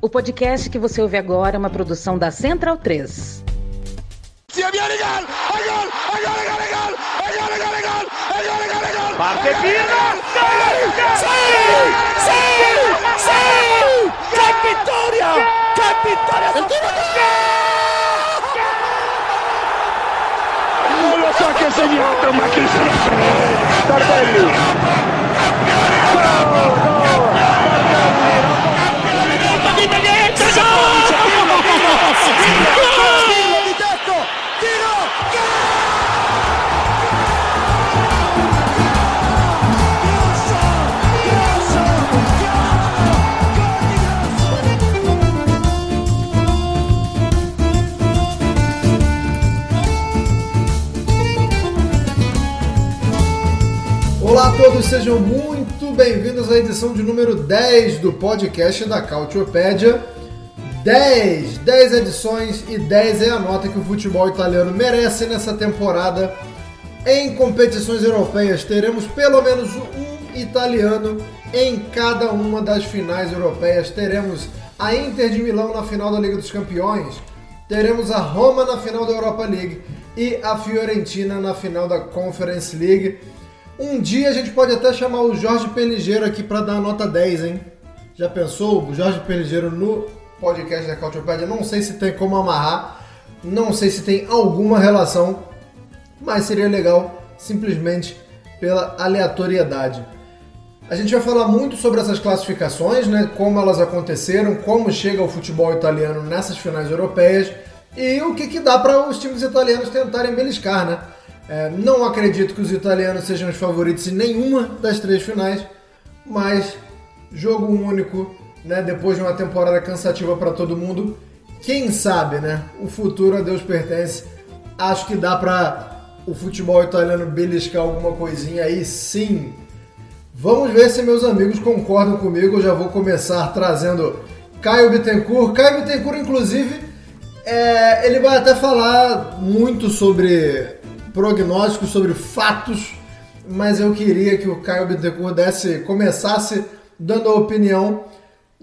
O podcast que você ouve agora é uma produção da Central 3. Parte Pirlo! Sì! Sì! Sì! Che vittoria! Che vittoria! Non lo so che Olá a todos, sejam muito bem-vindos à edição de número 10 do podcast da Cautiopédia. 10, 10 edições e 10 é a nota que o futebol italiano merece nessa temporada. Em competições europeias, teremos pelo menos um italiano em cada uma das finais europeias. Teremos a Inter de Milão na final da Liga dos Campeões, teremos a Roma na final da Europa League e a Fiorentina na final da Conference League. Um dia a gente pode até chamar o Jorge Peligeiro aqui para dar a nota 10, hein? Já pensou? O Jorge Peligeiro no podcast da Cautiopédia? Não sei se tem como amarrar, não sei se tem alguma relação, mas seria legal simplesmente pela aleatoriedade. A gente vai falar muito sobre essas classificações, né? Como elas aconteceram, como chega o futebol italiano nessas finais europeias e o que, que dá para os times italianos tentarem beliscar, né? É, não acredito que os italianos sejam os favoritos em nenhuma das três finais, mas jogo único, né? Depois de uma temporada cansativa para todo mundo, quem sabe, né? O futuro a Deus pertence. Acho que dá para o futebol italiano beliscar alguma coisinha aí, sim. Vamos ver se meus amigos concordam comigo. Eu já vou começar trazendo Caio Bittencourt. Caio Bittencourt, inclusive, é, ele vai até falar muito sobre prognósticos, sobre fatos, mas eu queria que o Caio Bittencourt desse, começasse dando a opinião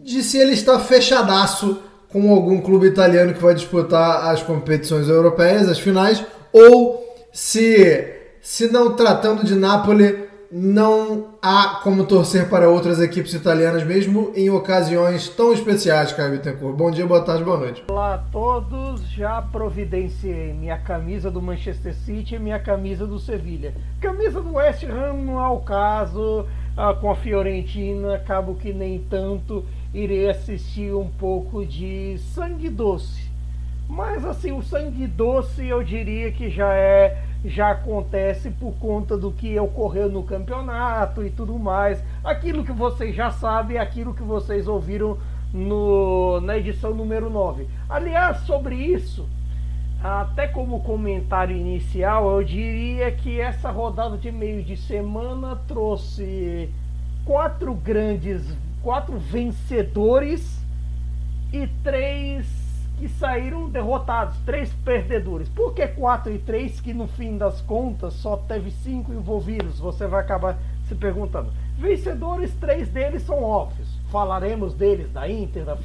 de se ele está fechadaço com algum clube italiano que vai disputar as competições europeias, as finais, ou se, se não tratando de Napoli, não há como torcer para outras equipes italianas, mesmo em ocasiões tão especiais, Caio Bittencourt. Bom dia, boa tarde, boa noite. Olá a todos, já providenciei minha camisa do Manchester City e minha camisa do Sevilha. Camisa do West Ham não é o caso, ah, com a Fiorentina, acabo que nem tanto, irei assistir um pouco de sangue doce. Mas assim, o sangue doce eu diria que já é já acontece por conta do que ocorreu no campeonato e tudo mais. Aquilo que vocês já sabem, aquilo que vocês ouviram no, na edição número 9. Aliás, sobre isso, até como comentário inicial, eu diria que essa rodada de meio de semana trouxe quatro grandes, quatro vencedores e três que saíram derrotados, três perdedores. Por que quatro e três que no fim das contas só teve cinco envolvidos? Você vai acabar se perguntando. Vencedores, três deles são óbvios. Falaremos deles, da Inter, da,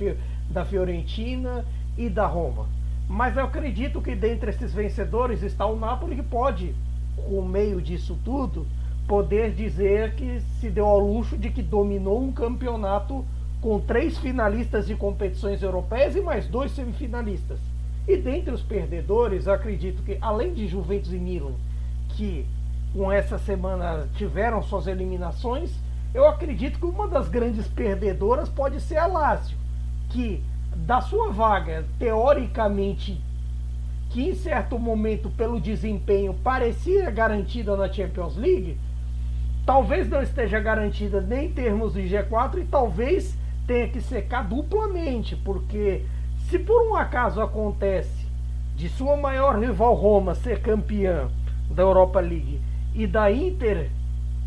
da Fiorentina e da Roma. Mas eu acredito que dentre esses vencedores está o Napoli que pode, com meio disso tudo, poder dizer que se deu ao luxo de que dominou um campeonato com três finalistas de competições europeias e mais dois semifinalistas. E dentre os perdedores, acredito que, além de Juventus e Milan, que com essa semana tiveram suas eliminações, eu acredito que uma das grandes perdedoras pode ser a Lazio, que da sua vaga, teoricamente, que em certo momento, pelo desempenho, parecia garantida na Champions League, talvez não esteja garantida nem em termos de G4 e talvez tenha que secar duplamente, porque se por um acaso acontece de sua maior rival Roma ser campeã da Europa League e da Inter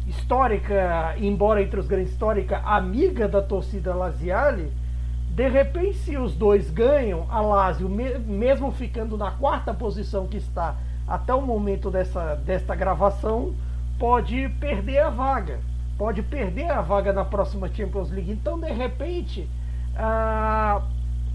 histórica, embora entre os grandes histórica, amiga da torcida Laziale, de repente se os dois ganham, a Lazio, mesmo ficando na quarta posição que está até o momento dessa, desta gravação, pode perder a vaga pode perder a vaga na próxima Champions League. Então, de repente,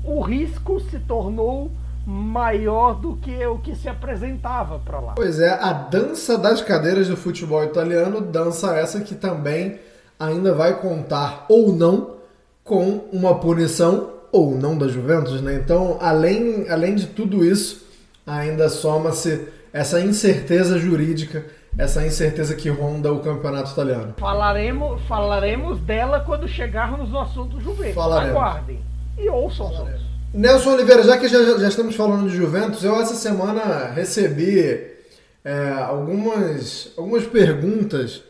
o risco se tornou maior do que o que se apresentava para lá. Pois é, a dança das cadeiras do futebol italiano, dança essa que também ainda vai contar ou não com uma punição ou não da Juventus, né? Então, além, além de tudo isso, ainda soma-se essa incerteza jurídica, essa incerteza que ronda o campeonato italiano. Falaremos, falaremos dela quando chegarmos no assunto Juventus. Falaremos. Aguardem e ouçam todos. Nelson Oliveira, já que já, já estamos falando de Juventus, eu essa semana recebi é, algumas, algumas perguntas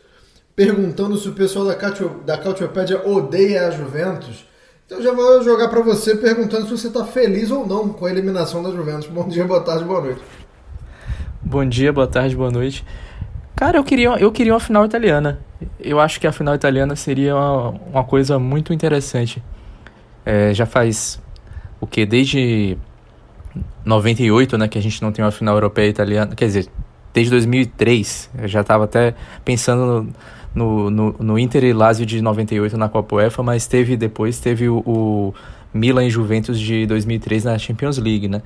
perguntando se o pessoal da, Cautio, da Cautiopédia odeia a Juventus. Então já vou jogar para você perguntando se você está feliz ou não com a eliminação da Juventus. Bom dia, boa tarde, boa noite. Bom dia, boa tarde, boa noite. Cara, eu queria, eu queria uma final italiana. Eu acho que a final italiana seria uma, uma coisa muito interessante. É, já faz o que? Desde 98, né, que a gente não tem uma final europeia italiana. Quer dizer, desde 2003. Eu já estava até pensando no, no, no, Inter e Lazio de 98 na Copa UEFA, mas teve depois teve o, o Milan e Juventus de 2003 na Champions League, né?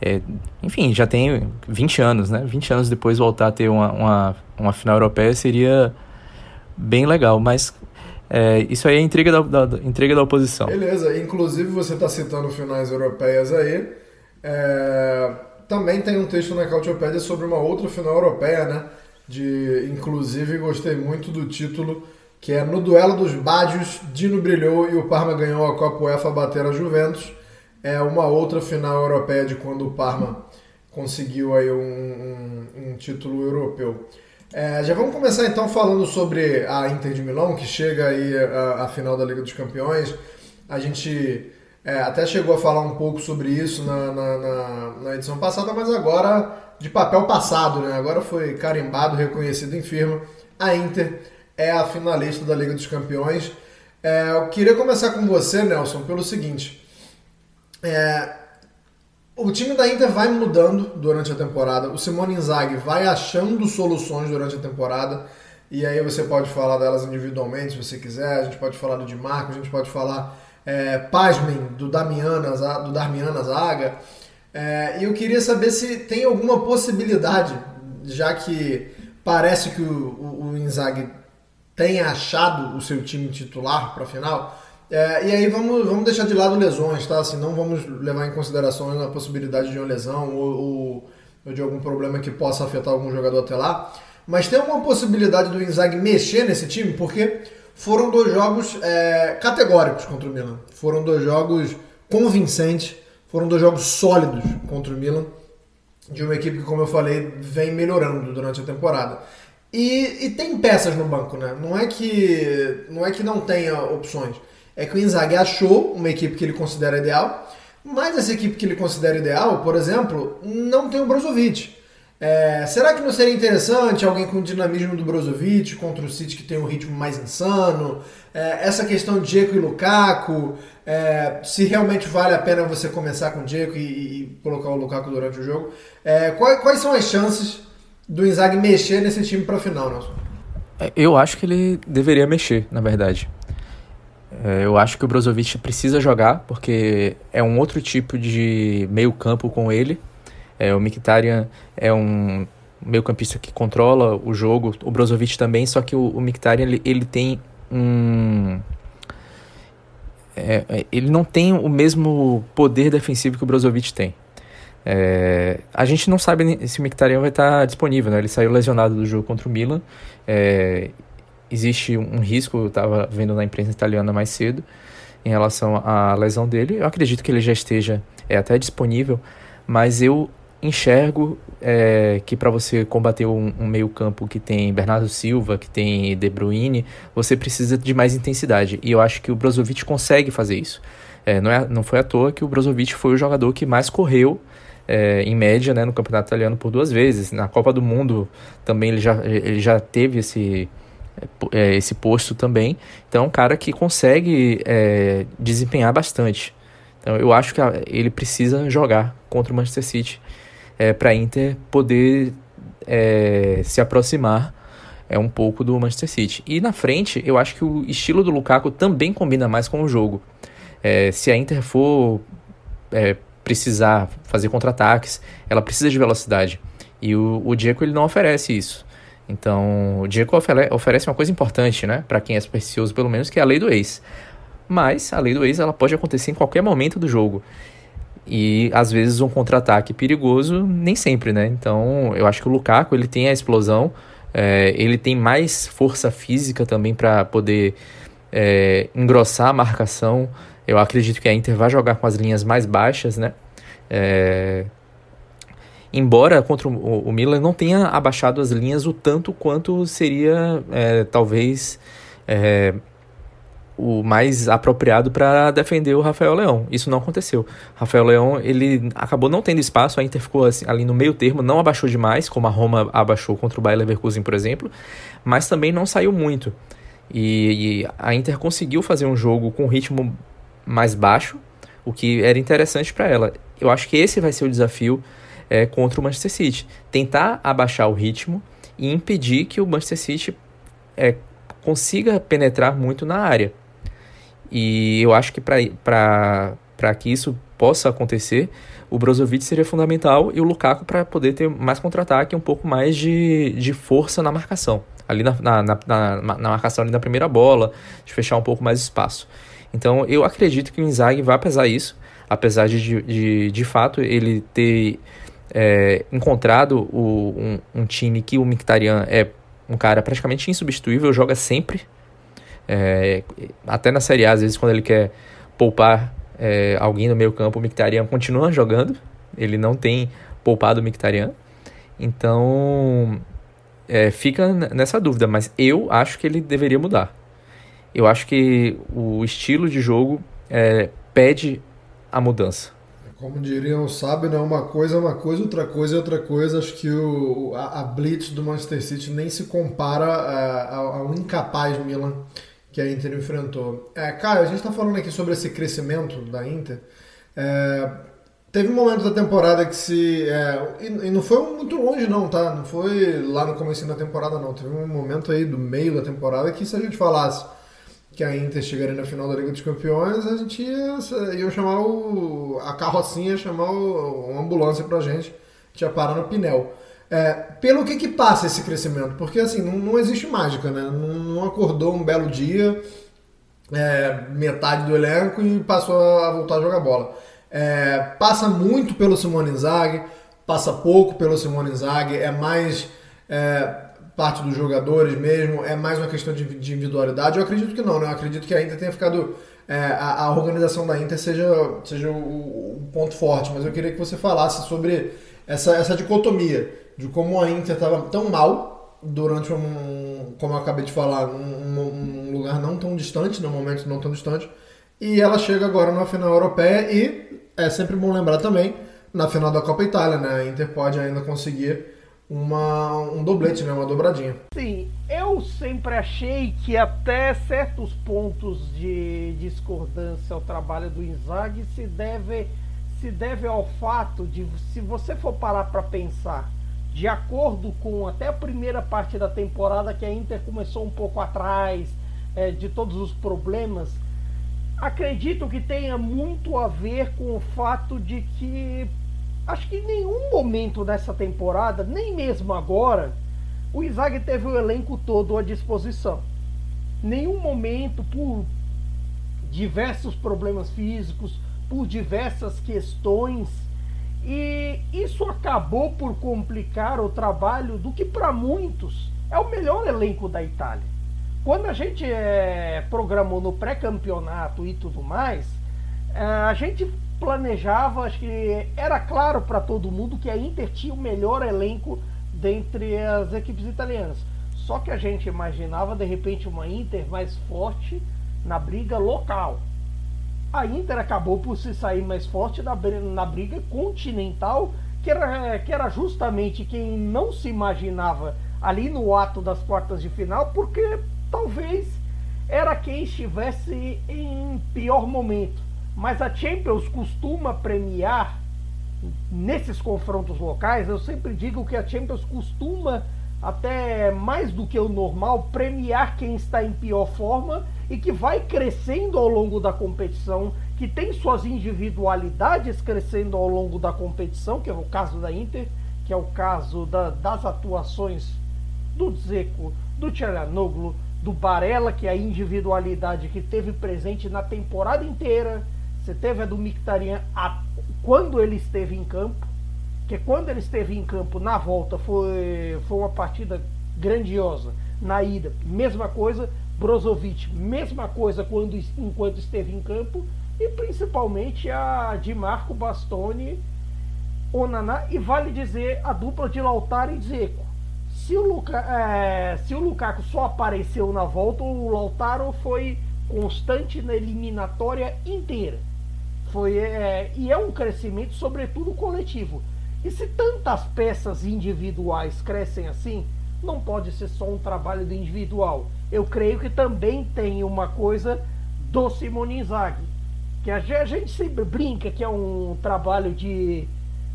É, enfim, já tem 20 anos, né? 20 anos depois voltar a ter uma, uma, uma final europeia seria bem legal, mas é, isso aí é intriga da, da, intriga da oposição. Beleza, inclusive você está citando finais europeias aí. É, também tem um texto na Cautiopédia sobre uma outra final europeia, né? de inclusive gostei muito do título que é no duelo dos Bádios, Dino brilhou e o Parma ganhou a Copa UEFA bater a Juventus. É uma outra final europeia de quando o Parma conseguiu aí um, um, um título europeu. É, já vamos começar então falando sobre a Inter de Milão, que chega aí a final da Liga dos Campeões. A gente é, até chegou a falar um pouco sobre isso na, na, na, na edição passada, mas agora de papel passado, né? Agora foi carimbado, reconhecido em firma. A Inter é a finalista da Liga dos Campeões. É, eu queria começar com você, Nelson, pelo seguinte. É, o time da Inter vai mudando durante a temporada. O Simone Inzaghi vai achando soluções durante a temporada. E aí você pode falar delas individualmente, se você quiser. A gente pode falar do Di Marco, a gente pode falar, é, pasmem, do Damiana, do Darmiana Zaga. É, e eu queria saber se tem alguma possibilidade, já que parece que o, o, o Inzaghi tem achado o seu time titular para a final. É, e aí vamos, vamos deixar de lado lesões, tá? Assim, não vamos levar em consideração a possibilidade de uma lesão ou, ou, ou, de algum problema que possa afetar algum jogador até lá. Mas tem alguma possibilidade do Inzaghi mexer nesse time? Porque foram dois jogos é, categóricos contra o Milan. Foram dois jogos convincentes foram dois jogos sólidos contra o Milan, de uma equipe que, como eu falei, vem melhorando durante a temporada. E, e, tem peças no banco, né? Não é que não é que não tenha opções. É que o Inzaghi achou uma equipe que ele considera ideal, mas essa equipe que ele considera ideal, por exemplo, não tem o Brozovic. É, será que não seria interessante alguém com o dinamismo do Brozovic contra o City que tem um ritmo mais insano? É, essa questão de Dzeko e Lukaku, é, se realmente vale a pena você começar com o Dzeko e, e, colocar o Lukaku durante o jogo. É, quais, quais, são as chances do Inzaghi mexer nesse time para a final, Nelson? É, eu acho que ele deveria mexer, na verdade. É, eu acho que o Brozovic precisa jogar, porque é um outro tipo de meio campo com ele é, o Mkhitaryan é um meio campista que controla o jogo, o Brozovic também, só que o, o Mkhitaryan ele, ele tem um... É, é, ele não tem o mesmo poder defensivo que o Brozovic tem. É, a gente não sabe se o Mkhitaryan vai estar disponível, né? Ele saiu lesionado do jogo contra o Milan. É, existe um risco, eu estava vendo na imprensa italiana mais cedo, em relação à lesão dele. Eu acredito que ele já esteja é, até disponível, mas eu enxergo é, que para você combater um, um meio-campo que tem Bernardo Silva, que tem De Bruyne, você precisa de mais intensidade. E eu acho que o Brozovic consegue fazer isso. É, não, é, não foi à toa que o Brozovic foi o jogador que mais correu é, em média né, no campeonato italiano por duas vezes. Na Copa do Mundo também ele já, ele já teve esse, é, esse posto também. Então é um cara que consegue é, desempenhar bastante. Então eu acho que ele precisa jogar contra o Manchester City é, para a Inter poder é, se aproximar é um pouco do Manchester City. E na frente, eu acho que o estilo do Lukaku também combina mais com o jogo. É, se a Inter for é, precisar fazer contra-ataques, ela precisa de velocidade. E o, o Diego ele não oferece isso. Então, o Diego oferece uma coisa importante, né? Para quem é supersticioso, pelo menos, que é a lei do ex. Mas a lei do ex ela pode acontecer em qualquer momento do jogo. E às vezes um contra-ataque perigoso, nem sempre, né? Então, eu acho que o Lukaku ele tem a explosão, é, ele tem mais força física também para poder é, engrossar a marcação. Eu acredito que a Inter vai jogar com as linhas mais baixas, né? É, embora contra o, o, Milan não tenha abaixado as linhas o tanto quanto seria é, talvez é, o mais apropriado para defender o Rafael Leão. Isso não aconteceu. Rafael Leão ele acabou não tendo espaço, a Inter ficou assim, ali no meio termo, não abaixou demais, como a Roma abaixou contra o Bayer Leverkusen, por exemplo, mas também não saiu muito. E, e a Inter conseguiu fazer um jogo com ritmo mais baixo, o que era interessante para ela. Eu acho que esse vai ser o desafio é, contra o Manchester City. Tentar abaixar o ritmo e impedir que o Manchester City é, consiga penetrar muito na área. E eu acho que para que isso possa acontecer, o Brozovic seria fundamental e o Lukaku para poder ter mais contra-ataque um pouco mais de, de força na marcação. Ali na, na, na, na, marcação ali na primeira bola, de fechar um pouco mais espaço. Então eu acredito que o Inzaghi vai pesar isso, apesar de, de, de fato ele ter é, encontrado o, um, um, time que o Mkhitaryan é um cara praticamente insubstituível, joga sempre. É, até na Série A, às vezes, quando ele quer poupar é, alguém no meio campo, o Mkhitaryan continua jogando. Ele não tem poupado o Mkhitaryan. Então, é, fica nessa dúvida. Mas eu acho que ele deveria mudar. Eu acho que o estilo de jogo é, pede a mudança. Como diriam sábio, né? uma coisa é uma coisa, outra coisa é outra coisa. Acho que o, a, a blitz do Manchester City nem se compara é, ao, ao incapaz Milan que a Inter enfrentou. É, Caio, a gente está falando aqui sobre esse crescimento da Inter. É, teve um momento da temporada que se. É, e, e, não foi muito longe, não, tá? Não foi lá no começo da temporada, não. Teve um momento aí do meio da temporada que se a gente falasse que a Inter chegaria na final da Liga dos Campeões, a gente ia, ia chamar o, a carrocinha, chamar o, uma ambulância pra gente, tinha parar no Pinel. É, pelo que que passa esse crescimento? Porque assim, não, não existe mágica, né? Não, não acordou um belo dia, é, metade do elenco e passou a voltar a jogar bola. É, passa muito pelo Simone Inzaghi, passa pouco pelo Simone Inzaghi, é mais é, parte dos jogadores mesmo? É mais uma questão de, de individualidade? Eu acredito que não, né? Eu acredito que a Inter tenha ficado. É, a, a, organização da Inter seja, seja o, o, ponto forte, mas eu queria que você falasse sobre essa, essa dicotomia de como a Inter estava tão mal durante um, como eu acabei de falar, um, um lugar não tão distante, no momento não tão distante, e ela chega agora na final europeia e é sempre bom lembrar também na final da Copa Itália, né? A Inter pode ainda conseguir uma, um doblete, né? uma dobradinha. Sim, eu sempre achei que até certos pontos de discordância ao trabalho do Inzaghi se deve, se deve ao fato de, se você for parar para pensar, de acordo com até a primeira parte da temporada, que a Inter começou um pouco atrás é, de todos os problemas, acredito que tenha muito a ver com o fato de que Acho que em nenhum momento nessa temporada, nem mesmo agora, o Isaac teve o elenco todo à disposição. Nenhum momento, por diversos problemas físicos, por diversas questões, e isso acabou por complicar o trabalho do que para muitos é o melhor elenco da Itália. Quando a gente é, programou no pré-campeonato e tudo mais, é, a gente planejava, acho que era claro para todo mundo que a Inter tinha o melhor elenco dentre as equipes italianas. Só que a gente imaginava de repente uma Inter mais forte na briga local. A Inter acabou por se sair mais forte na, na briga continental, que era, que era justamente quem não se imaginava ali no ato das quartas de final, porque talvez era quem estivesse em pior momento mas a Champions costuma premiar nesses confrontos locais. Eu sempre digo que a Champions costuma até mais do que o normal premiar quem está em pior forma e que vai crescendo ao longo da competição, que tem suas individualidades crescendo ao longo da competição, que é o caso da Inter, que é o caso da, das atuações do Zeco, do Tcharanoglu, do Barella, que é a individualidade que teve presente na temporada inteira. Você teve a do Mictarian a, quando ele esteve em campo, que quando ele esteve em campo na volta foi, foi uma partida grandiosa. Na ida, mesma coisa. Brozovic, mesma coisa quando, enquanto esteve em campo. E principalmente a de Marco Bastoni, Onaná. E vale dizer a dupla de Lautaro e Zeco. Se o, Luca, é, se o Lukaku só apareceu na volta, o Lautaro foi constante na eliminatória inteira. Foi, é, e é um crescimento, sobretudo, coletivo. E se tantas peças individuais crescem assim, não pode ser só um trabalho do individual. Eu creio que também tem uma coisa do Simone Inzaghi, que a gente sempre brinca que é um trabalho de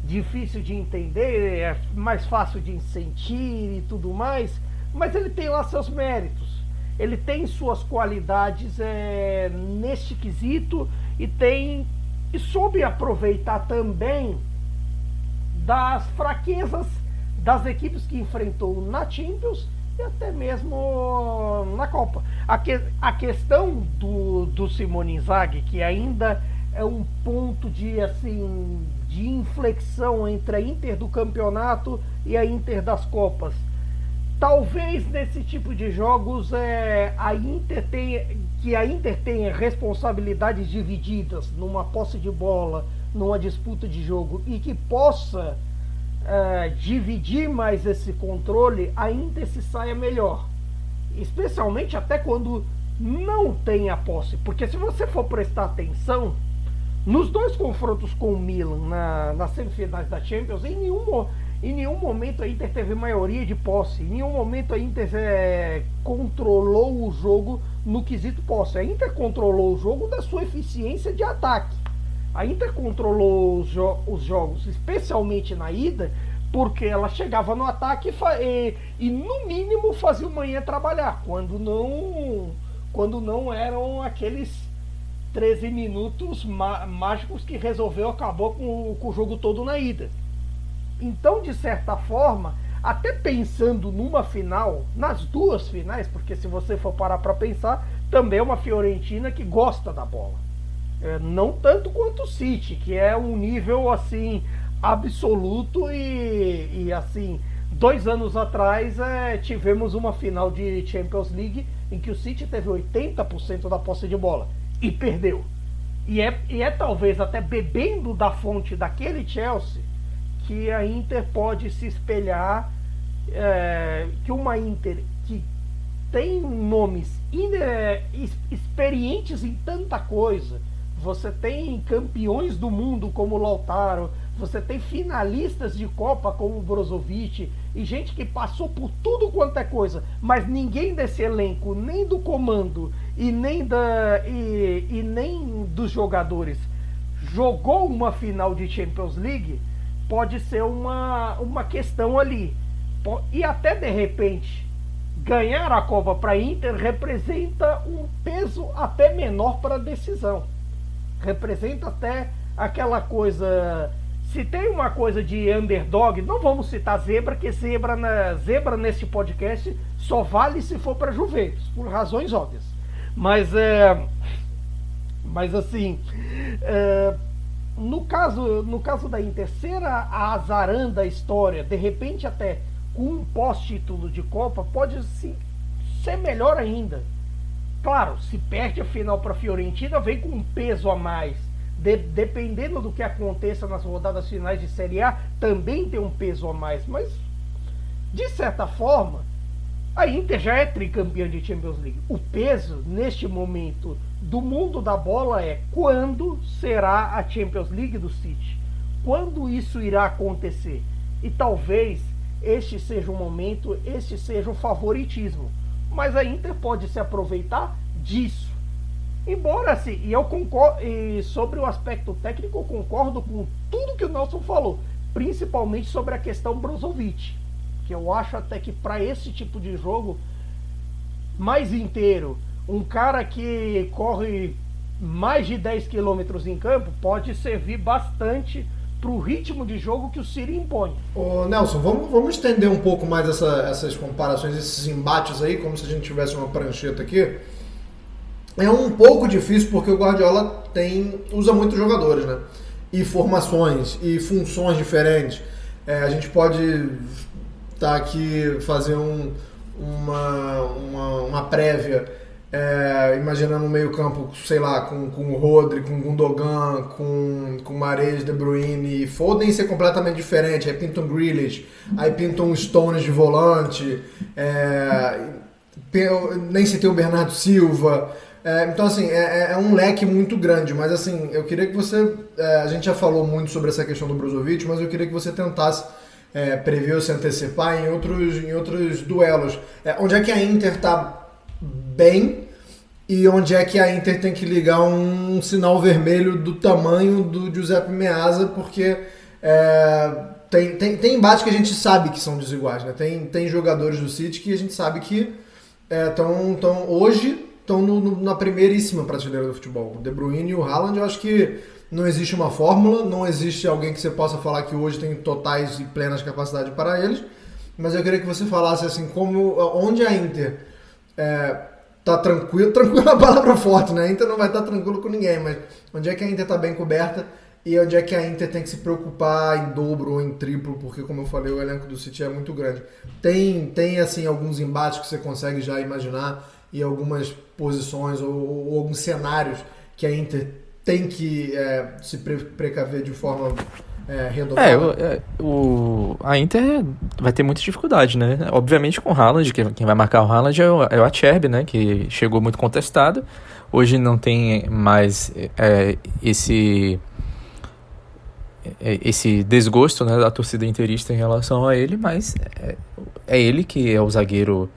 difícil de entender, é mais fácil de sentir e tudo mais, mas ele tem lá seus méritos. Ele tem suas qualidades é, neste quesito e tem e soube aproveitar também das fraquezas das equipes que enfrentou na Champions e até mesmo na Copa. A, que, a questão do, do Simone Inzaghi, que ainda é um ponto de assim de inflexão entre a Inter do campeonato e a Inter das Copas. Talvez nesse tipo de jogos é, a Inter tenha, que a Inter tenha responsabilidades divididas numa posse de bola, numa disputa de jogo e que possa é, dividir mais esse controle, a Inter se saia melhor. Especialmente até quando não tem a posse. Porque se você for prestar atenção, nos dois confrontos com o Milan na, nas semifinais da Champions, em nenhum, em nenhum momento a Inter teve maioria de posse, em nenhum momento a Inter é, controlou o jogo no quesito posse. A Inter controlou o jogo da sua eficiência de ataque. A Inter controlou os, jo os jogos, especialmente na ida, porque ela chegava no ataque e, e, e, no mínimo fazia o manhã trabalhar, quando não quando não eram aqueles 13 minutos mágicos que resolveu acabou com, com o jogo todo na ida. Então, de certa forma, até pensando numa final, nas duas finais, porque se você for parar para pensar, também é uma Fiorentina que gosta da bola. É, não tanto quanto o City, que é um nível assim absoluto e, e assim dois anos atrás é, tivemos uma final de Champions League em que o City teve 80% da posse de bola e perdeu. E é, e é talvez até bebendo da fonte daquele Chelsea que a Inter pode se espelhar, é, que uma Inter que tem nomes experientes em tanta coisa, você tem campeões do mundo como Lautaro, você tem finalistas de Copa como Brozovic e gente que passou por tudo quanto é coisa, mas ninguém desse elenco, nem do comando e nem da e, e nem dos jogadores jogou uma final de Champions League, pode ser uma, uma questão ali. E até de repente ganhar a Copa para Inter representa um peso até menor para a decisão representa até aquela coisa. Se tem uma coisa de underdog, não vamos citar zebra, que zebra, na, zebra nesse podcast só vale se for para Juventus, por razões óbvias. Mas é. Mas assim. É, no caso, no caso da Inter ser a, a azarã da história, de repente até com um pós-título de Copa, pode sim, ser melhor ainda. Claro, se perde a final para a Fiorentina, vem com um peso a mais. De, dependendo do que aconteça nas rodadas finais de Série A, também tem um peso a mais. Mas, de certa forma, a Inter já é tricampeã de Champions League. O peso, neste momento, do mundo da bola é quando será a Champions League do City? Quando isso irá acontecer? E talvez este seja o momento, este seja o favoritismo mas a Inter pode se aproveitar disso. Embora assim, e eu concordo, e sobre o aspecto técnico, eu concordo com tudo que o Nelson falou, principalmente sobre a questão Brozovic, que eu acho até que para esse tipo de jogo mais inteiro, Um cara que corre mais de 10 quilômetros em campo pode servir bastante para o ritmo de jogo que o City impõe. Ô, Nelson, vamos, vamos estender um pouco mais essa, essas comparações, esses embates aí, como se a gente tivesse uma prancheta aqui. É um pouco difícil porque o Guardiola tem usa muitos jogadores, né? E formações e funções diferentes. É, a gente pode estar tá aqui fazer um, uma, uma, uma prévia é, imaginando um meio campo, sei lá, com, com o Rodri, com o Gundogan, com, com Mares, De Bruyne, Foden ser completamente diferente, aí pintam Grealish, aí pintam Stones de volante, é, nem se tem o Bernardo Silva, é, então assim, é, é, é, um leque muito grande, mas assim, eu queria que você, é, a gente já falou muito sobre essa questão do Brozovic, mas eu queria que você tentasse prever ou se antecipar em outros, em outros duelos. Onde é que a Inter está bem e onde é que a Inter tem que ligar um sinal vermelho do tamanho do Giuseppe Meazza, porque é, tem, tem, tem embates que a gente sabe que são desiguais, né? Tem, tem jogadores do City que a gente sabe que é, tão, hoje estão na primeiríssima prateleira do futebol. O De Bruyne e o Haaland, eu acho que não existe uma fórmula, não existe alguém que você possa falar que hoje tem totais e plenas capacidade para eles, mas eu queria que você falasse assim, como onde a Inter é, tá tranquilo, tranquilo é uma palavra forte, né? A Inter não vai estar tranquilo com ninguém, mas onde é que a Inter está bem coberta e onde é que a Inter tem que se preocupar em dobro ou em triplo, porque como eu falei, o elenco do City é muito grande. Tem, tem assim alguns embates que você consegue já imaginar e algumas posições ou, ou alguns cenários que a Inter tem que é, se pre precaver de forma é. É, o, é, o, a Inter vai ter muita dificuldade, né? Obviamente com o Haaland, que, quem vai marcar o Haaland é o, é o Acerbi, né? Que chegou muito contestado. Hoje não tem mais é, esse é, esse desgosto né, da torcida interista em relação a ele, mas é, é ele que é o zagueiro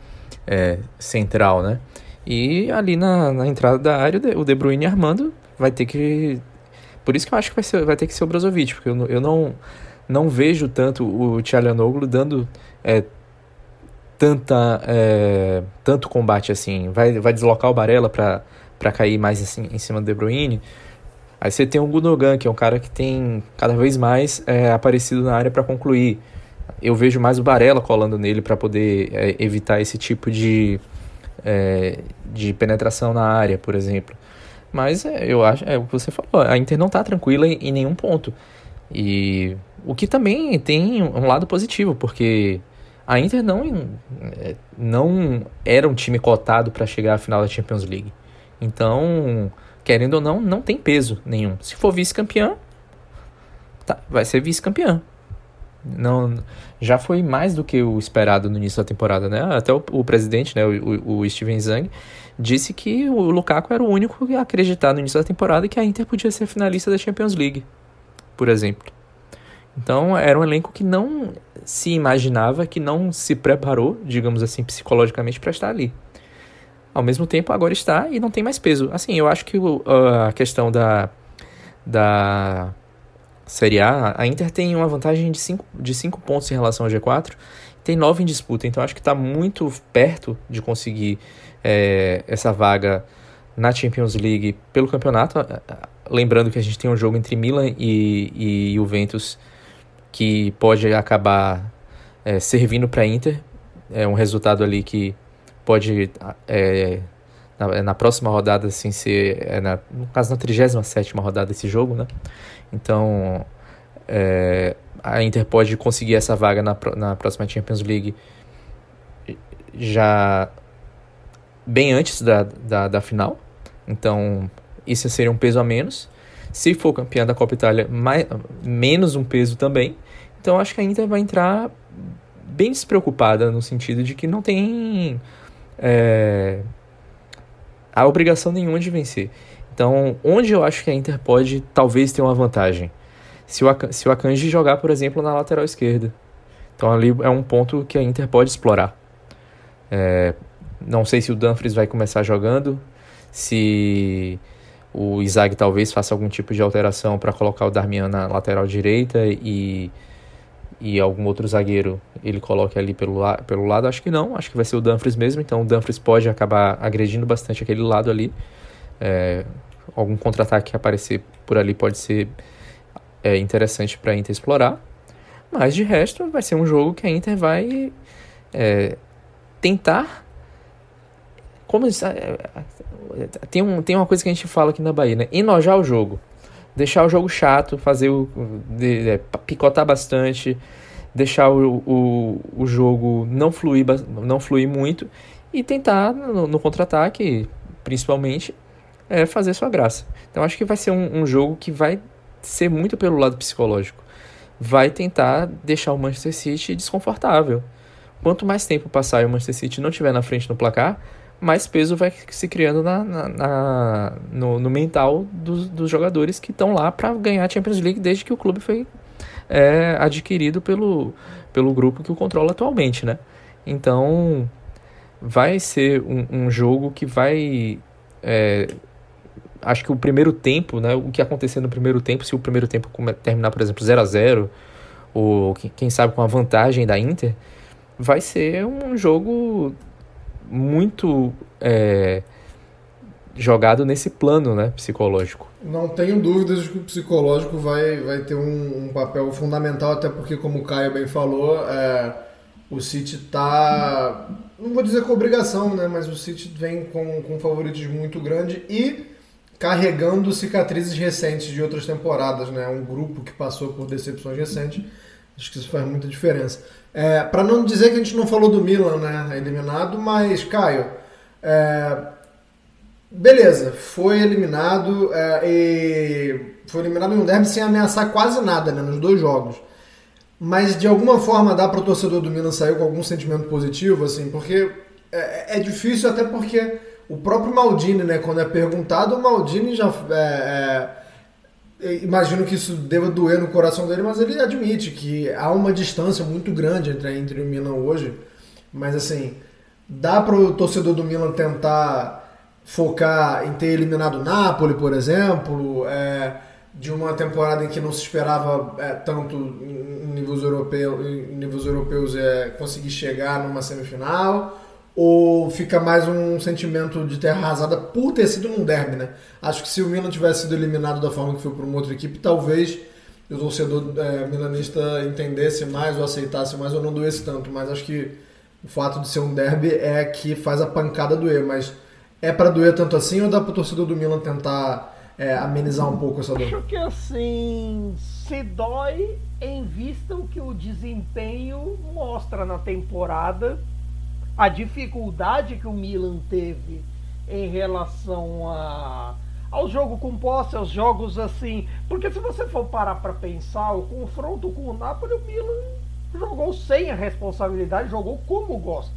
é, central, né? E ali na, na entrada da área, o De Bruyne armando vai ter que. Por isso que eu acho que vai, ser, vai ter que ser o Brozovic, porque eu, eu não, não vejo tanto o Tchalanoglu dando é, tanta, é, tanto combate assim. Vai, vai deslocar o Barella para cair mais assim, em cima do De Bruyne. Aí você tem o Gundogan, que é um cara que tem cada vez mais é, aparecido na área para concluir. Eu vejo mais o Barella colando nele para poder é, evitar esse tipo de, é, de penetração na área, por exemplo. Mas é, eu acho, é o que você falou, a Inter não está tranquila em, em, nenhum ponto. E o que também tem um lado positivo, porque a Inter não, é, não era um time cotado para chegar à final da Champions League. Então, querendo ou não, não tem peso nenhum. Se for vice-campeão, tá, vai ser vice-campeão. Não, já foi mais do que o esperado no início da temporada, né? Até o, o presidente, né, o, o, Steven Zang, disse que o Lukaku era o único a acreditar no início da temporada que a Inter podia ser finalista da Champions League, por exemplo. Então era um elenco que não se imaginava, que não se preparou, digamos assim, psicologicamente para estar ali ao mesmo tempo agora está e não tem mais peso. Assim, eu acho que o, a questão da, da Série A, a Inter tem uma vantagem de 5 de cinco pontos em relação ao G4, tem 9 em disputa, então acho que está muito perto de conseguir é, essa vaga na Champions League pelo campeonato. Lembrando que a gente tem um jogo entre Milan e, e Juventus que pode acabar é, servindo para a Inter. É um resultado ali que pode, é, na, na, próxima rodada, assim, ser, é na, no caso, na 37 rodada desse jogo, né? Então, é, a Inter pode conseguir essa vaga na, na próxima Champions League já bem antes da, da, da final. Então, isso seria um peso a menos. Se for campeã da Copa Itália, mais, menos um peso também. Então, acho que a Inter vai entrar bem despreocupada no sentido de que não tem é, a obrigação nenhuma de vencer. Então, onde eu acho que a Inter pode talvez ter uma vantagem? Se o, se o Akanji jogar, por exemplo, na lateral esquerda. Então, ali é um ponto que a Inter pode explorar. É, não sei se o Dumfries vai começar jogando, se o Isaac talvez faça algum tipo de alteração para colocar o Darmian na lateral direita e, e algum outro zagueiro ele coloque ali pelo, la pelo lado, acho que não, acho que vai ser o Dumfries mesmo, então o Dumfries pode acabar agredindo bastante aquele lado ali. É, algum contra-ataque que aparecer por ali pode ser é, interessante para a Inter explorar. Mas de resto, vai ser um jogo que a Inter vai é, tentar. Como, é, tem, um, tem uma coisa que a gente fala aqui na Bahia, né? Enojar o jogo deixar o jogo chato, fazer o. De, de, picotar bastante, deixar o, o, o jogo não fluir, não fluir muito e tentar no, no contra-ataque, principalmente, é, fazer sua graça. Então acho que vai ser um, um jogo que vai ser muito pelo lado psicológico. Vai tentar deixar o Manchester City desconfortável. Quanto mais tempo passar e o Manchester City não estiver na frente no placar, mais peso vai se criando na, na, na no, no, mental dos, dos jogadores que estão lá para ganhar a Champions League desde que o clube foi é, adquirido pelo, pelo grupo que o controla atualmente, né? Então vai ser um, um jogo que vai é, acho que o primeiro tempo, né, o que acontecer no primeiro tempo, se o primeiro tempo terminar, por exemplo, 0 a 0 ou quem sabe com a vantagem da Inter, vai ser um jogo muito é, jogado nesse plano né, psicológico. Não tenho dúvidas de que o psicológico vai, vai ter um, um papel fundamental, até porque, como o Caio bem falou, é, o City está, não vou dizer com obrigação, né, mas o City vem com, com um favoritismo muito grande e carregando cicatrizes recentes de outras temporadas, né? Um grupo que passou por decepções recentes. Acho que isso faz muita diferença. É, para não dizer que a gente não falou do Milan, né, eliminado, mas Caio, é, beleza, foi eliminado é, e foi eliminado em um derby sem ameaçar quase nada, né, nos dois jogos. Mas de alguma forma dá para o torcedor do Milan sair com algum sentimento positivo, assim, porque é, é, difícil até porque o próprio Maldini, né, quando é perguntado, o Maldini já é, é imagino que isso deva doer no coração dele, mas ele admite que há uma distância muito grande entre a Inter e o Milan hoje. Mas assim, dá para o torcedor do Milan tentar focar em ter eliminado o Napoli, por exemplo, é, de uma temporada em que não se esperava é, tanto em níveis, europeu, em níveis europeus é, conseguir chegar numa semifinal ou fica mais um sentimento de terra arrasada por ter sido num derby, né? Acho que se o Milan tivesse sido eliminado da forma que foi por uma outra equipe, talvez o torcedor é, milanista entendesse mais ou aceitasse mais ou não doesse tanto, mas acho que o fato de ser um derby é que faz a pancada doer, mas é para doer tanto assim ou dá para o torcedor do Milan tentar é, amenizar um pouco essa dor? Acho que assim, se dói em vista o que o desempenho mostra na temporada a dificuldade que o Milan teve em relação a, ao jogo com posse, aos jogos assim. Porque se você for parar para pensar, o confronto com o Napoli, o Milan jogou sem a responsabilidade, jogou como gosta.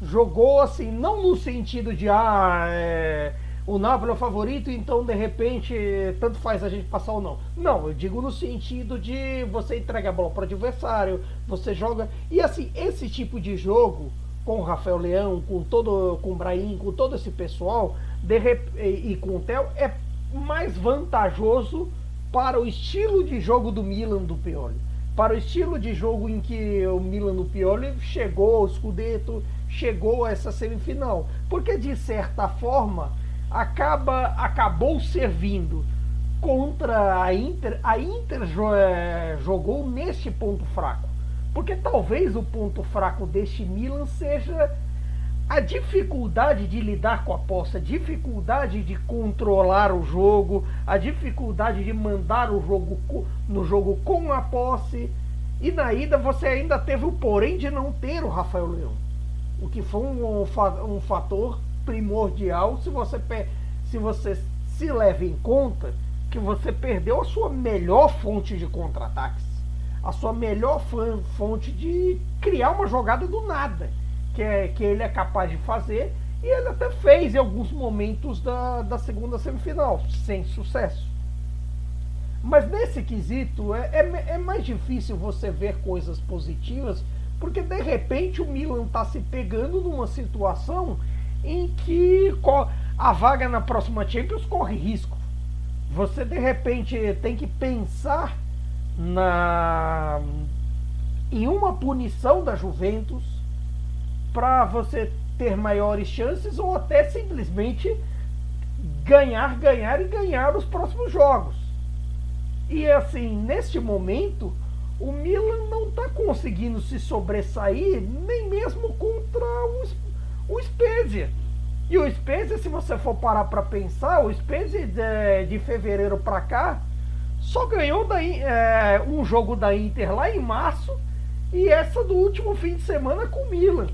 Jogou assim, não no sentido de ah, é, o Napoli é o favorito, então de repente tanto faz a gente passar ou não. Não, eu digo no sentido de você entrega a bola para o adversário, você joga. E assim, esse tipo de jogo com o Rafael Leão, com todo, com o Brahim, com todo esse pessoal, de, e, e com o Theo, é mais vantajoso para o estilo de jogo do Milan do Pioli. Para o estilo de jogo em que o Milan do Pioli chegou ao Scudetto, chegou a essa semifinal. Porque de certa forma acaba acabou servindo contra a Inter. A Inter eh, jogou neste ponto fraco porque talvez o ponto fraco deste Milan seja a dificuldade de lidar com a posse, a dificuldade de controlar o jogo, a dificuldade de mandar o jogo no jogo com a posse. E na ida você ainda teve o porém de não ter o Rafael Leão, o que foi um, um fator primordial se você, se você se leva em conta que você perdeu a sua melhor fonte de contra-ataques a sua melhor fonte de criar uma jogada do nada, que, é, que ele é capaz de fazer, e ele até fez em alguns momentos da, da segunda semifinal, sem sucesso. Mas nesse quesito é, é, é mais difícil você ver coisas positivas, porque de repente o Milan está se pegando numa situação em que a vaga na próxima Champions corre risco. Você de repente tem que pensar na em uma punição da Juventus para você ter maiores chances ou até simplesmente ganhar, ganhar e ganhar os próximos jogos. E assim, neste momento, o Milan não está conseguindo se sobressair nem mesmo contra o, o Spezia. E o Spezia, se você for parar para pensar, o Spezia de, de fevereiro para cá só ganhou da, é, um jogo da Inter lá em março e essa do último fim de semana com o Milan.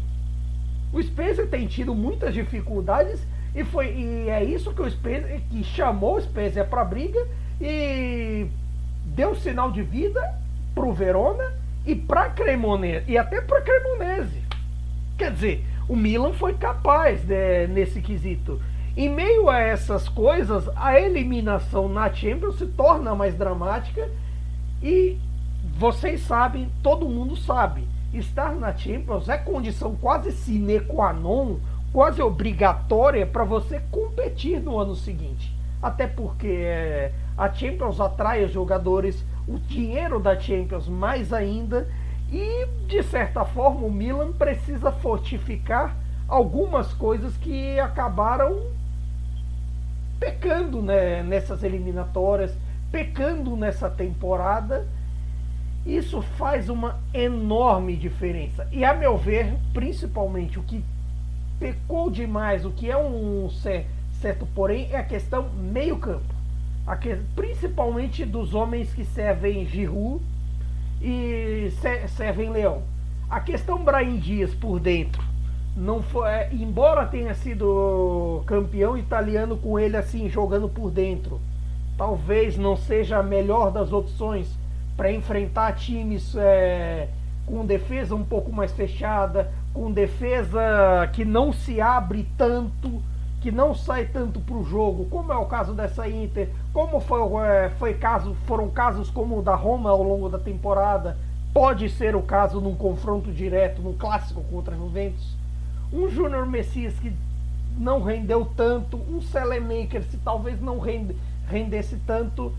O Spezia tem tido muitas dificuldades e foi e é isso que o Spezia que chamou o Spezia para briga e deu sinal de vida para o Verona e para Cremonese e até para Cremonese. Quer dizer, o Milan foi capaz né, nesse quesito. Em meio a essas coisas, a eliminação na Champions se torna mais dramática e vocês sabem, todo mundo sabe, estar na Champions é condição quase sine qua non, quase obrigatória para você competir no ano seguinte. Até porque é, a Champions atrai os jogadores, o dinheiro da Champions mais ainda, e de certa forma o Milan precisa fortificar algumas coisas que acabaram pecando né, nessas eliminatórias, pecando nessa temporada. Isso faz uma enorme diferença. E a meu ver, principalmente o que pecou demais, o que é um certo porém, é a questão meio-campo. Principalmente dos homens que servem Giroud e servem Leão. A questão Brahim Dias por dentro não foi, é, embora tenha sido campeão italiano com ele assim jogando por dentro, talvez não seja a melhor das opções para enfrentar times é, com defesa um pouco mais fechada, com defesa que não se abre tanto, que não sai tanto para o jogo, como é o caso dessa Inter, como foi, é, foi caso, foram casos como o da Roma ao longo da temporada, pode ser o caso num confronto direto, num clássico contra a Juventus um Júnior Messias que não rendeu tanto, um Selemaker se talvez não rende, rendesse tanto.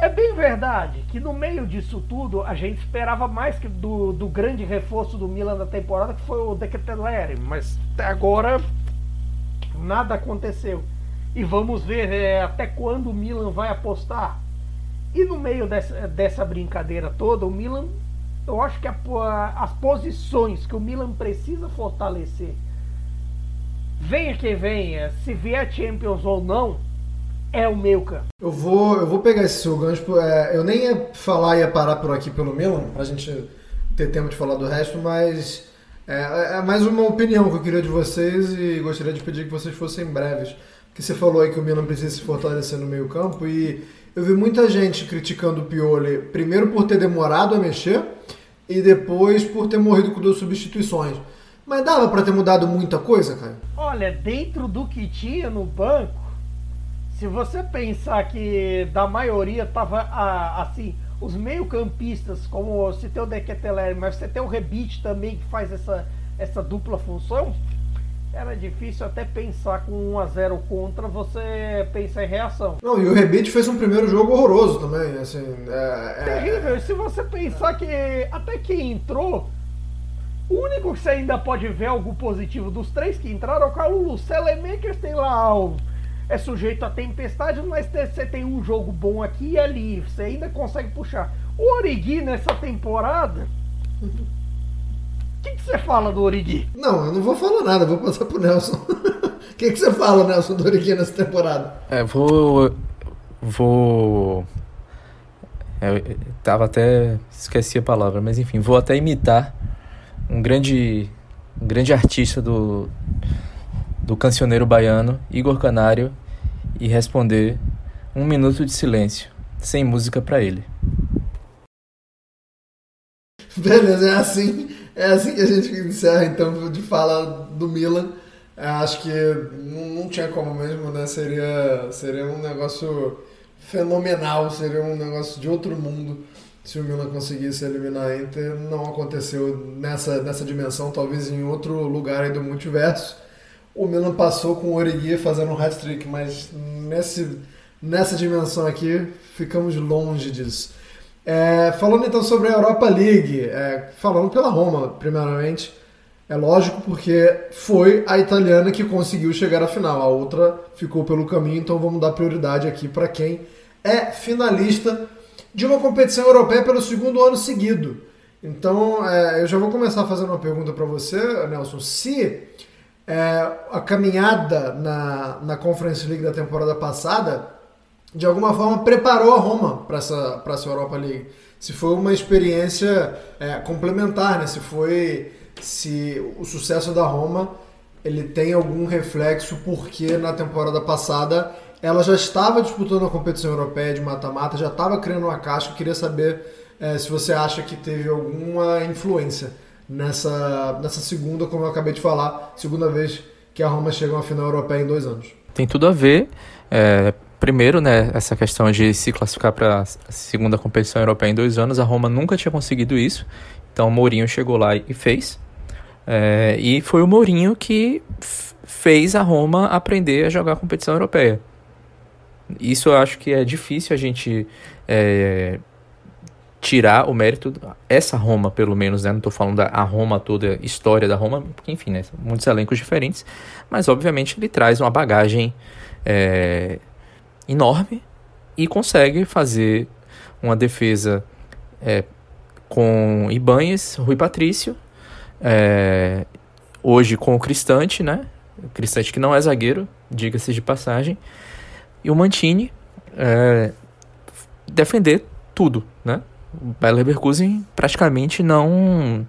É bem verdade que no meio disso tudo a gente esperava mais que do, do grande reforço do Milan da temporada, que foi o De Ketelaere, mas até agora nada aconteceu. E vamos ver é, até quando o Milan vai apostar. E no meio dessa, dessa brincadeira toda, o Milan eu acho que a, as posições que o Milan precisa fortalecer, venha que venha, se vier Champions ou não, é o meu campo. Eu vou, eu vou pegar esse seu gancho. É, eu nem ia falar, ia parar por aqui pelo Milan, pra gente ter tempo de falar do resto, mas é, é mais uma opinião que eu queria de vocês e gostaria de pedir que vocês fossem breves. Que você falou aí que o Milan precisa se fortalecer no meio campo e eu vi muita gente criticando o Pioli, primeiro por ter demorado a mexer e depois por ter morrido com duas substituições. Mas dava para ter mudado muita coisa, cara? Olha, dentro do que tinha no banco, se você pensar que da maioria tava assim, os meio-campistas, como você tem o Dequeteler, mas você tem o Rebite também que faz essa, essa dupla função, era difícil até pensar com 1 a 0 contra você pensar em reação. Não, e o Rebite fez um primeiro jogo horroroso também, assim. É, é... Terrível. E se você pensar que até que entrou, o único que você ainda pode ver algo positivo dos três que entraram é o Calulu. Selemakers tem lá o é sujeito a tempestade, mas você tem um jogo bom aqui e ali, você ainda consegue puxar. O Origi nessa temporada o que, que você fala do Origi? Não, eu não vou falar nada, vou passar pro Nelson. O que, que você fala, Nelson, do Origi nessa temporada? É, vou. Vou. É, eu tava até. Esqueci a palavra, mas enfim, vou até imitar um grande. Um grande artista do. Do cancioneiro baiano, Igor Canário, e responder um minuto de silêncio, sem música para ele. Beleza, é assim. É assim que a gente encerra, então, de falar do Milan. É, acho que não, não, tinha como mesmo, né? Seria, seria um negócio fenomenal, seria um negócio de outro mundo se o Milan conseguisse eliminar a Inter. Não aconteceu nessa, nessa dimensão, talvez em outro lugar aí do multiverso. O Milan passou com o Origi fazendo um hat-trick, mas nesse, nessa dimensão aqui ficamos longe disso. É, falando então sobre a Europa League, é, falando pela Roma, primeiramente, é lógico porque foi a italiana que conseguiu chegar à final, a outra ficou pelo caminho, então vamos dar prioridade aqui para quem é finalista de uma competição europeia pelo segundo ano seguido. Então, é, eu já vou começar fazendo uma pergunta para você, Nelson. Se é, a caminhada na, na Conference League da temporada passada, de alguma forma, preparou a Roma para essa, essa Europa League. Se foi uma experiência é, complementar, né? se foi se o sucesso da Roma ele tem algum reflexo porque na temporada passada ela já estava disputando a competição europeia de mata-mata, já estava criando uma. Eu queria saber é, se você acha que teve alguma influência nessa, nessa segunda, como eu acabei de falar, segunda vez que a Roma chega a uma final europeia em dois anos. Tem tudo a ver. É, primeiro, né, essa questão de se classificar para a segunda competição europeia em dois anos, a Roma nunca tinha conseguido isso. Então o Mourinho chegou lá e fez. É, e foi o Mourinho que fez a Roma aprender a jogar a competição europeia. Isso eu acho que é difícil a gente é, tirar o mérito, essa Roma pelo menos, né? Não estou falando da a Roma toda, a história da Roma, porque enfim, né? Muitos elencos diferentes, mas obviamente ele traz uma bagagem é, enorme e consegue fazer uma defesa é, com Ibanhes, Rui Patrício, é, hoje com o Cristante, né? O Cristante que não é zagueiro, diga-se de passagem, e o Mantini é, defender tudo, né? O Bayer Leverkusen praticamente não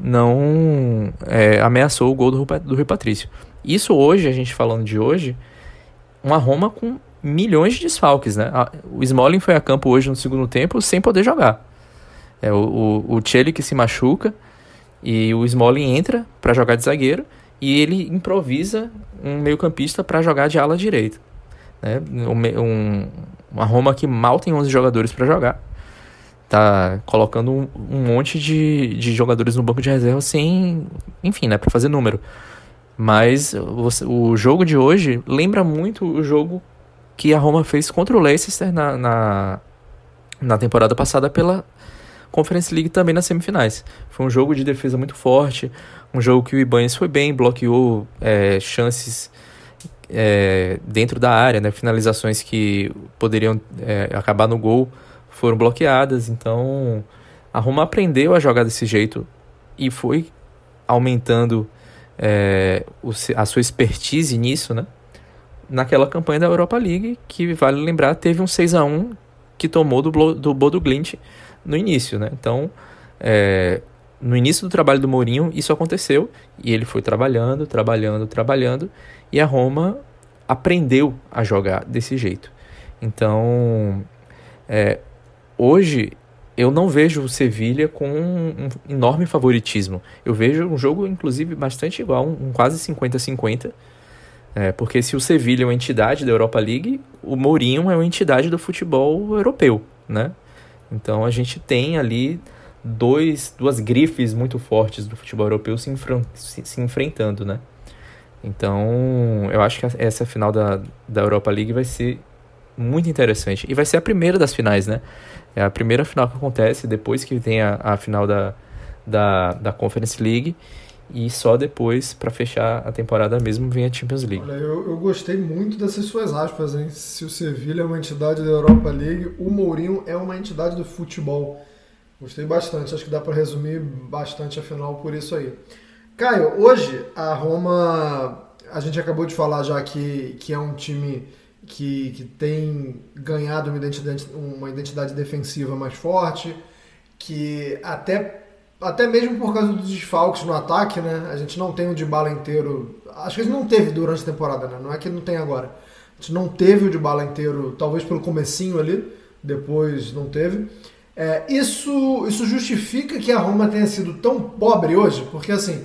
não é, ameaçou o gol do, do Rui Patrício. Isso hoje, a gente falando de hoje, uma Roma com milhões de desfalques, né? O Smalling foi a campo hoje no segundo tempo sem poder jogar. É o, o, o que se machuca e o Smalling entra para jogar de zagueiro e ele improvisa um meio-campista para jogar de ala direita. Né? Um, uma Roma que mal tem 11 jogadores para jogar. Tá colocando um, um, monte de, de jogadores no banco de reserva sem. Enfim, né? Para fazer número. Mas você, o jogo de hoje lembra muito o jogo que a Roma fez contra o Leicester na, na, na temporada passada pela Conference League também nas semifinais. Foi um jogo de defesa muito forte, um jogo que o Ibanez foi bem, bloqueou é, chances é, dentro da área, né? finalizações que poderiam é, acabar no gol foram bloqueadas. Então a Roma aprendeu a jogar desse jeito e foi aumentando é, o, a sua expertise nisso, né? Naquela campanha da Europa League, que vale lembrar, teve um 6 a 1 que tomou do, do Bodo Glint no início, né? Então, é, no início do trabalho do Mourinho, isso aconteceu e ele foi trabalhando, trabalhando, trabalhando e a Roma aprendeu a jogar desse jeito. Então, é, hoje eu não vejo o Sevilha com um, enorme favoritismo. Eu vejo um jogo, inclusive, bastante igual, um, um quase 50-50. É, porque se o Sevilha é uma entidade da Europa League, o Mourinho é uma entidade do futebol europeu, né? Então a gente tem ali dois, duas grifes muito fortes do futebol europeu se, se, se enfrentando, né? Então, eu acho que essa final da, da Europa League vai ser muito interessante. E vai ser a primeira das finais, né? É a primeira final que acontece depois que tem a, a final da, da, da Conference League. E só depois, para fechar a temporada mesmo, vem a Champions League. Olha, eu, eu gostei muito dessas suas aspas, hein? Se o Sevilha é uma entidade da Europa League, o Mourinho é uma entidade do futebol. Gostei bastante, acho que dá para resumir bastante a final por isso aí. Caio, hoje a Roma, a gente acabou de falar já que, que é um time que, que tem ganhado uma identidade, uma identidade defensiva mais forte, que até, até mesmo por causa dos desfalques no ataque, né? A gente não tem o de bala inteiro. Acho que a gente não teve durante a temporada, né? Não é que não tem agora. A gente não teve o de bala inteiro, talvez pelo comecinho ali, depois não teve. É, isso, isso justifica que a Roma tenha sido tão pobre hoje, porque assim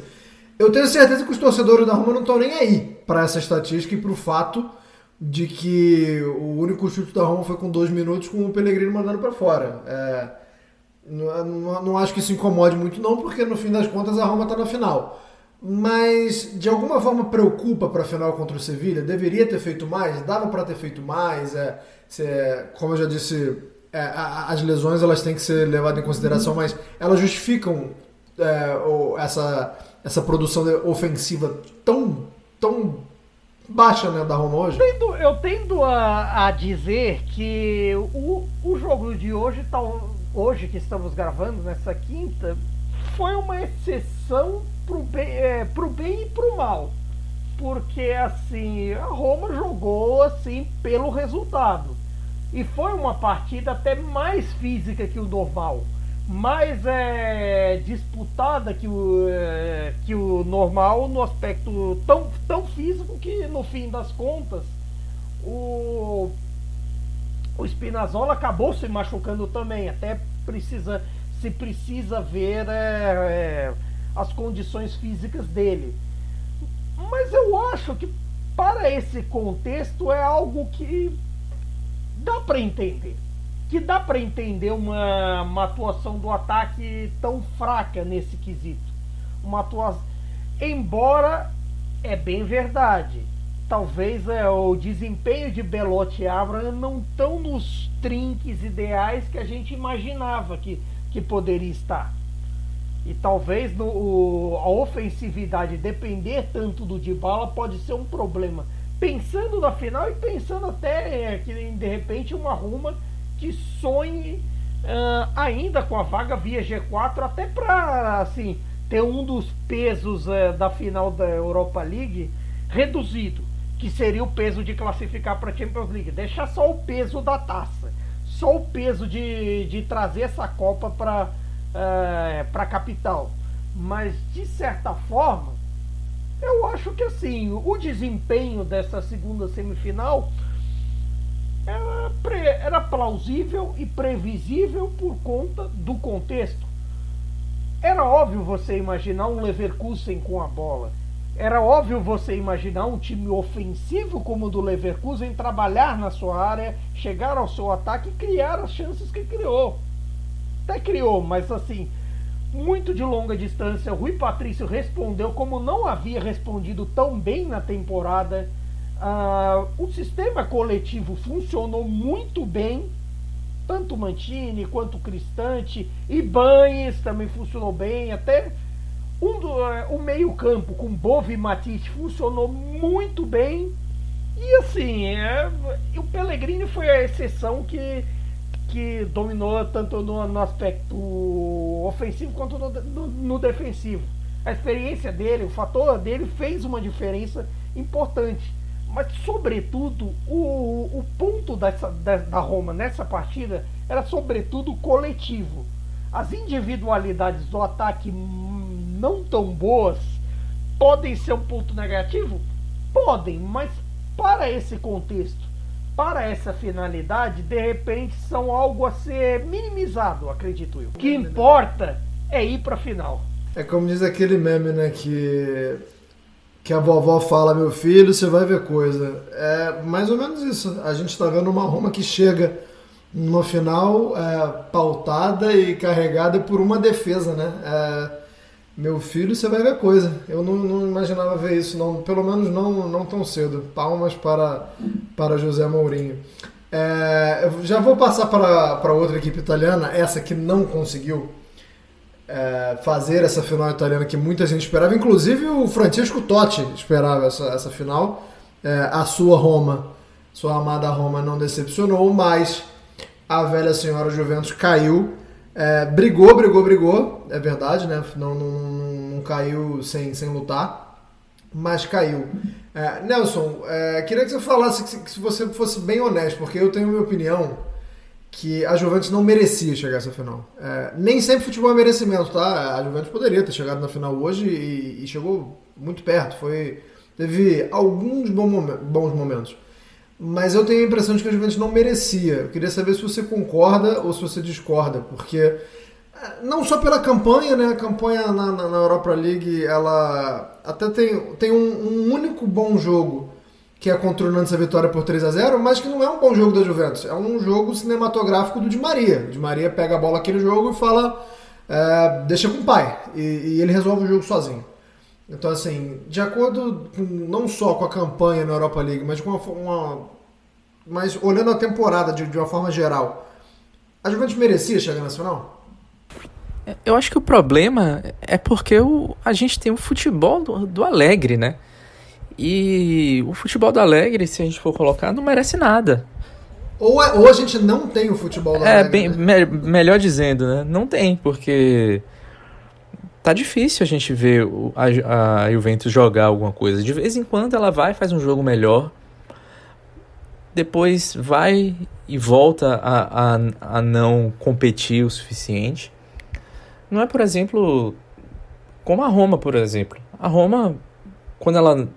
eu tenho certeza que os torcedores da Roma não estão nem aí para essa estatística e para o fato de que o único chute da Roma foi com dois minutos com o Pellegrino mandando para fora. É, não, não, acho que isso incomode muito não, porque no fim das contas a Roma está na final. Mas de alguma forma preocupa para a final contra o Sevilha. Deveria ter feito mais, dava para ter feito mais. É, como eu já disse é, as lesões elas têm que ser levadas em consideração, mas elas justificam é, essa, essa produção ofensiva tão, tão baixa né, da Roma hoje? Eu tendo, eu tendo a, a, dizer que o, o jogo de hoje, tal, hoje que estamos gravando, nessa quinta, foi uma exceção pro bem, é, pro bem e pro mal. Porque assim, a Roma jogou assim pelo resultado. E foi uma partida até mais física que o normal. Mais é, disputada que o, é, que o normal no aspecto tão, tão físico que no fim das contas o, o Spinazzola acabou se machucando também. Até precisa se precisa ver é, é, as condições físicas dele. Mas eu acho que para esse contexto é algo que dá para entender. Que dá para entender uma, uma atuação do ataque tão fraca nesse quesito. Uma atuação. Embora é bem verdade. Talvez é, o desempenho de Belotti e Abraham não estão nos trinques ideais que a gente imaginava que, que poderia estar. E talvez no, o, a ofensividade depender tanto do Dybala pode ser um problema pensando na final e pensando até é, que de repente uma Roma que sonhe uh, ainda com a vaga via G4 até para assim ter um dos pesos uh, da final da Europa League reduzido, que seria o peso de classificar para a Champions League. Deixar só o peso da taça, só o peso de, de trazer essa Copa para uh, eh, a capital. Mas de certa forma eu acho que assim, o desempenho dessa segunda semifinal era, pre, era plausível e previsível por conta do contexto. Era óbvio você imaginar um Leverkusen com a bola. Era óbvio você imaginar um time ofensivo como o do Leverkusen trabalhar na sua área, chegar ao seu ataque e criar as chances que criou. Até criou, mas assim, muito de longa distância, Rui Patrício respondeu como não havia respondido tão bem na temporada. Uh, o sistema coletivo funcionou muito bem, tanto Mantini quanto Cristante e Banes também funcionou bem, até um do, uh, o meio-campo com Bove e Matisse funcionou muito bem. E assim, é, o Pellegrini foi a exceção que que dominou tanto no, no aspecto ofensivo quanto no, no, no, defensivo. A experiência dele, o fator dele fez uma diferença importante. Mas, sobretudo, o, o ponto dessa, da, da Roma nessa partida era, sobretudo, coletivo. As individualidades do ataque não tão boas podem ser um ponto negativo? Podem, mas para esse contexto para essa finalidade, de repente são algo a ser minimizado, acredito eu. O que importa é ir para a final. É como diz aquele meme, né, que que a vovó fala, meu filho, você vai ver coisa. É mais ou menos isso. A gente está vendo uma Roma que chega numa final é, pautada e carregada por uma defesa, né? É, meu filho, você vai ver coisa. Eu não, não, imaginava ver isso, não, pelo menos não, não tão cedo. Palmas para, para José Mourinho. É, já vou passar para, para outra equipe italiana, essa que não conseguiu é, fazer essa final italiana que muita gente esperava, inclusive o Francisco Totti esperava essa, essa final. É, a sua Roma, sua amada Roma, não decepcionou, mas a velha senhora Juventus caiu é, brigou, brigou, brigou, é verdade, né? Não, não, não caiu sem, sem lutar, mas caiu. É, Nelson, é, queria que você falasse que, se você fosse bem honesto, porque eu tenho minha opinião que a Juventus não merecia chegar a essa final. É, nem sempre futebol é merecimento, tá? A Juventus poderia ter chegado na final hoje e, e chegou muito perto. Foi, teve alguns bons momentos mas eu tenho a impressão de que a Juventus não merecia. Eu queria saber se você concorda ou se você discorda, porque eh, não só pela campanha, né? A campanha na, na, na Europa League, ela até tem, tem um, um, único bom jogo, que é contra o Nantes a vitória por 3 a 0 mas que não é um bom jogo da Juventus. É um jogo cinematográfico do Di Maria. O Di Maria pega a bola aquele jogo e fala, é, deixa com o pai. E, e ele resolve o jogo sozinho. Então, assim, de acordo com, não só com a campanha na Europa League, mas com uma, uma mas olhando a temporada de, de uma forma geral, A Juventus merecia chegar na final? Eu acho que o problema é porque o, a gente tem o futebol do, do Alegre, né? E o futebol do Alegre, se a gente for colocar, não merece nada. Ou, é, ou a gente não tem o futebol do É, Alegre. bem, né? me- melhor dizendo, né? Não tem, porque tá difícil a gente ver a, a Juventus jogar alguma coisa. De vez em quando ela vai faz um jogo melhor, depois vai e volta a, a, a não competir o suficiente. Não é, por exemplo, como a Roma, por exemplo. A Roma, quando ela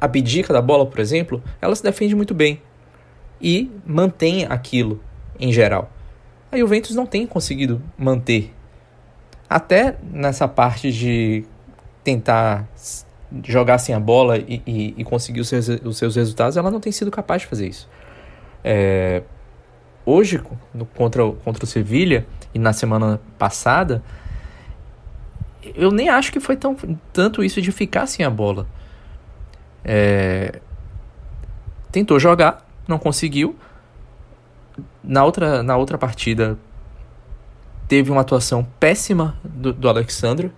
abdica da bola, por exemplo, ela se defende muito bem e mantém aquilo em geral. A Juventus não tem conseguido manter. Até nessa parte de tentar jogar sem a bola e, e- e conseguir os seus, os seus resultados, ela não tem sido capaz de fazer isso. É, hoje, no- contra, o- contra o Sevilha e na semana passada, eu nem acho que foi tão, tanto isso de ficar sem a bola. É, tentou jogar, não conseguiu. Na outra, na outra partida, teve uma atuação péssima do, do Alexandro.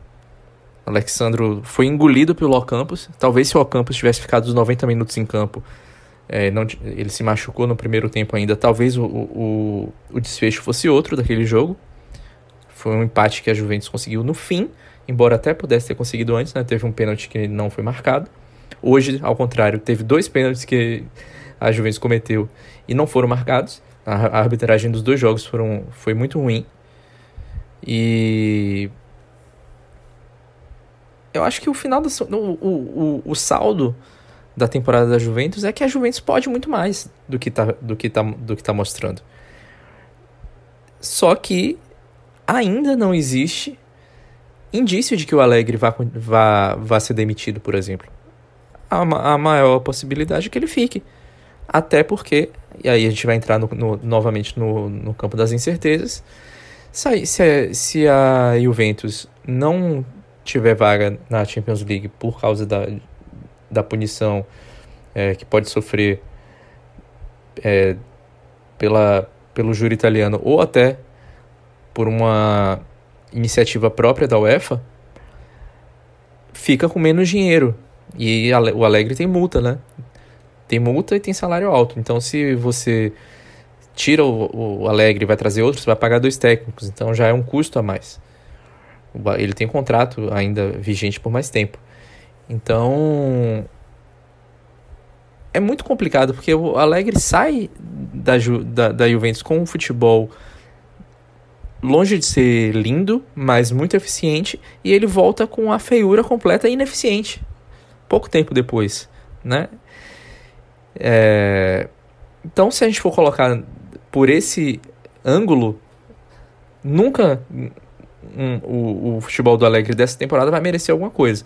O Alexandro foi engolido pelo Ocampos. Talvez se o Ocampos tivesse ficado os 90 minutos em campo, é, não, ele se machucou no primeiro tempo ainda. Talvez o, o, o desfecho fosse outro daquele jogo. Foi um empate que a Juventus conseguiu no fim, embora até pudesse ter conseguido antes, né? Teve um pênalti que não foi marcado. Hoje, ao contrário, teve dois pênaltis que a Juventus cometeu e não foram marcados. A a arbitragem dos dois jogos foram, foi muito ruim. E eu acho que o final do, o, o, o, saldo da temporada da Juventus é que a Juventus pode muito mais do que tá, do que tá, do que tá mostrando. Só que ainda não existe indício de que o Alegre vá, vá, vá ser demitido, por exemplo. A, a maior possibilidade é que ele fique. Até porque, e aí a gente vai entrar no, no- novamente no, no campo das incertezas. Se se, se a Juventus não tiver vaga na Champions League por causa da, da punição é, que pode sofrer é, pela, pelo júri italiano ou até por uma iniciativa própria da UEFA, fica com menos dinheiro. E o Alegre tem multa, né? Tem multa e tem salário alto. Então, se você tira o, o Alegre e vai trazer outro, você vai pagar dois técnicos. Então, já é um custo a mais. Ele tem contrato ainda vigente por mais tempo. Então, é muito complicado, porque o Alegre sai da, Ju- da, da Juventus com um futebol longe de ser lindo, mas muito eficiente, e ele volta com a feiura completa e ineficiente. Pouco tempo depois, né? É, Então, se a gente for colocar por esse ângulo, nunca um- o, o futebol do Alegre dessa temporada vai merecer alguma coisa.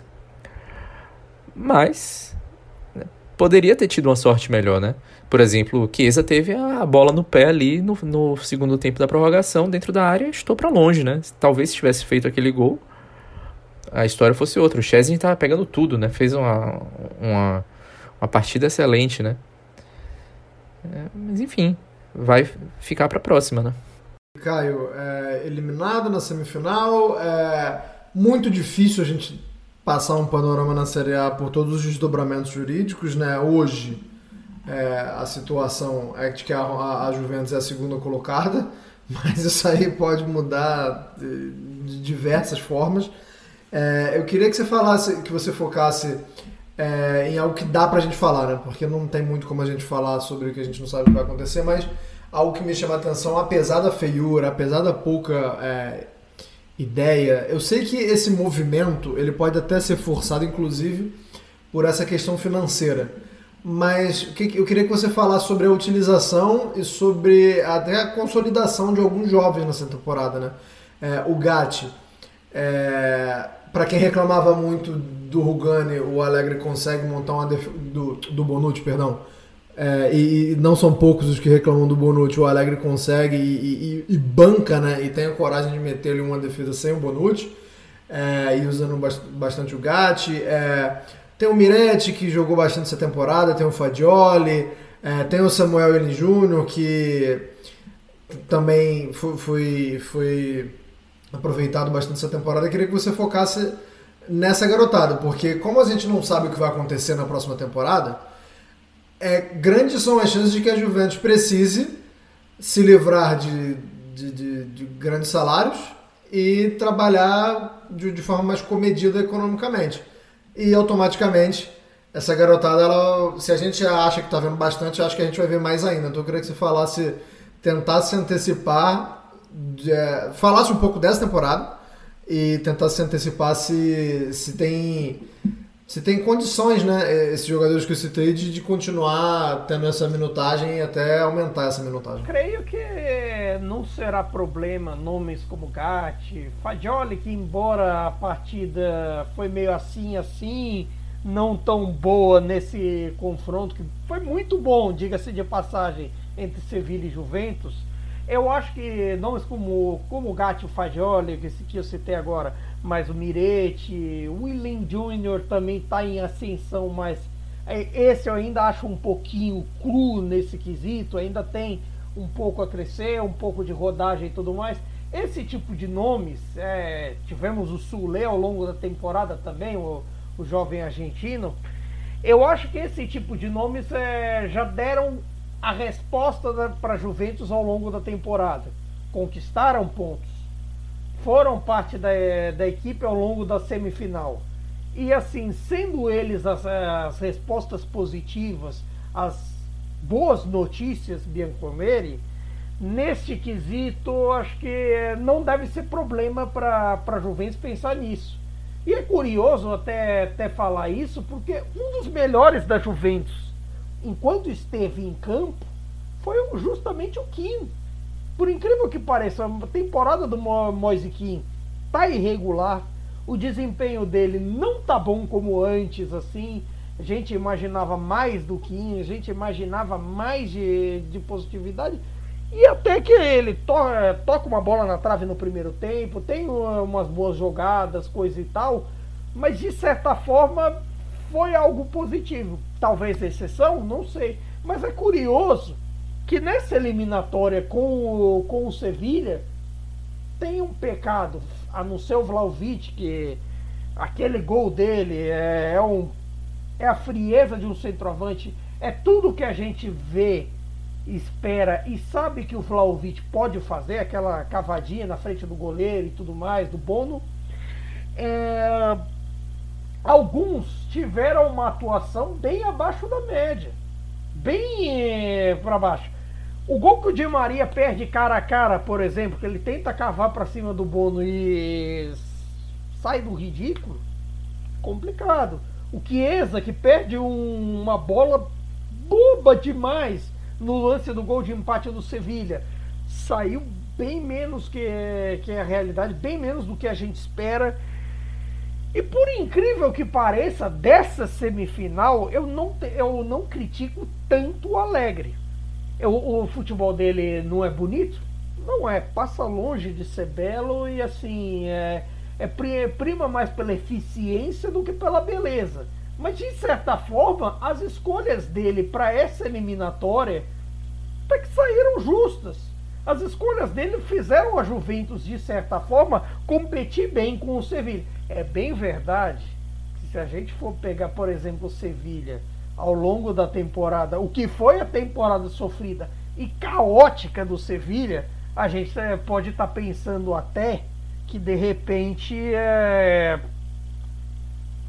Mas né, poderia ter tido uma sorte melhor, né? Por exemplo, o Chiesa teve a bola no pé ali no, no segundo tempo da prorrogação, dentro da área, estou para longe, né? Talvez se tivesse feito aquele gol, a história fosse outra. O Chesney tava pegando tudo, né? Fez uma, uma, uma partida excelente, né? É, mas enfim, vai ficar para a próxima, né? Caio, é, eliminado na semifinal, é muito difícil a gente passar um panorama na Série A por todos os desdobramentos jurídicos, né? Hoje é, a situação é de que a, a, Juventus é a segunda colocada, mas isso aí pode mudar de, de diversas formas. É, eu queria que você falasse, que você focasse é, em algo que dá pra gente falar, né? Porque não tem muito como a gente falar sobre o que a gente não sabe o que vai acontecer, mas algo que me chama a atenção, apesar da feiura, apesar da pouca é, ideia, eu sei que esse movimento ele pode até ser forçado, inclusive, por essa questão financeira. Mas eu queria que você falasse sobre a utilização e sobre até a consolidação de alguns jovens nessa temporada, né? É, o Gatti, é, para quem reclamava muito do Rugani, o Alegre consegue montar uma def... do, do Bonucci, perdão. É, e, e não são poucos os que reclamam do Bonucci, o Alegre consegue e, e- e banca, né? E tem a coragem de meter ele uma defesa sem o Bonucci é, e usando bas- bastante o Gatti. É, tem o Miretti que jogou bastante essa temporada, tem o Fagioli, é, tem o Samuel L. Júnior que também foi, foi, foi aproveitado bastante essa temporada. Eu queria que você focasse nessa garotada, porque como a gente não sabe o que vai acontecer na próxima temporada, é, grandes são as chances de que a Juventus precise se livrar de, de, de, de grandes salários e trabalhar de, de forma mais comedida economicamente. E automaticamente essa garotada, ela, se a gente acha que está vendo bastante, acho que a gente vai ver mais ainda. Então eu queria que você falasse, tentasse se antecipar, é, falasse um pouco dessa temporada e tentasse se antecipar se, se tem se tem condições, né, esses jogadores que eu citei, de, de continuar tendo essa minutagem e até aumentar essa minutagem. Creio que não será problema nomes como Gatti, Fagioli, que embora a partida foi meio assim, assim, não tão boa nesse confronto, que foi muito bom, diga-se de passagem, entre Sevilha e Juventus, eu acho que nomes como, como o Gatti, o Fagioli, que, eu citei agora, mas o Mirete, o William Jr. também está em ascensão, mas é, esse eu ainda acho um pouquinho cru nesse quesito, ainda tem um pouco a crescer, um pouco de rodagem e tudo mais. Esse tipo de nomes, é, tivemos o Sule ao longo da temporada também, o, o jovem argentino. Eu acho que esse tipo de nomes é, já deram a resposta para Juventus ao longo da temporada. Conquistaram pontos foram parte da, da equipe ao longo da semifinal. E assim, sendo eles as, as respostas positivas, as boas notícias, Bianconeri, neste quesito, acho que não deve ser problema para a Juventus pensar nisso. E é curioso até, até falar isso, porque um dos melhores da Juventus, enquanto esteve em campo, foi justamente o Kim por incrível que pareça, a temporada do Moise Kean tá irregular. O desempenho dele não tá bom como antes, assim. A gente imaginava mais do Kim, a gente imaginava mais de, de positividade. E até que ele to toca uma bola na trave no primeiro tempo, tem umas boas jogadas, coisa e tal, mas de certa forma foi algo positivo. Talvez exceção, não sei. Mas é curioso que nessa eliminatória com o, com o Sevilha tem um pecado, a não ser o Vlaovic, que aquele gol dele é, é, um, é a frieza de um centroavante, é tudo que a gente vê, espera e sabe que o Vlaovic pode fazer, aquela cavadinha na frente do goleiro e tudo mais, do Bono. É, alguns tiveram uma atuação bem abaixo da média, bem é, para baixo. O gol que o Di Maria perde cara a cara, por exemplo, que ele tenta cavar para cima do Bono e sai do ridículo, complicado. O Chiesa que perde um, uma bola boba demais no lance do gol de empate do Sevilha, saiu bem menos que, que a realidade, bem menos do que a gente espera. E por incrível que pareça, dessa semifinal eu não, eu não critico tanto o Alegre o, o futebol dele não é bonito? Não é, passa longe de ser belo e assim, é, é prima mais pela eficiência do que pela beleza. Mas de certa forma, as escolhas dele para essa eliminatória até que saíram justas. As escolhas dele fizeram a Juventus, de certa forma, competir bem com o Sevilha. É bem verdade que se a gente for pegar, por exemplo, o Sevilha ao longo da temporada, o que foi a temporada sofrida e caótica do Sevilha, a gente é, pode estar tá pensando até que de repente é,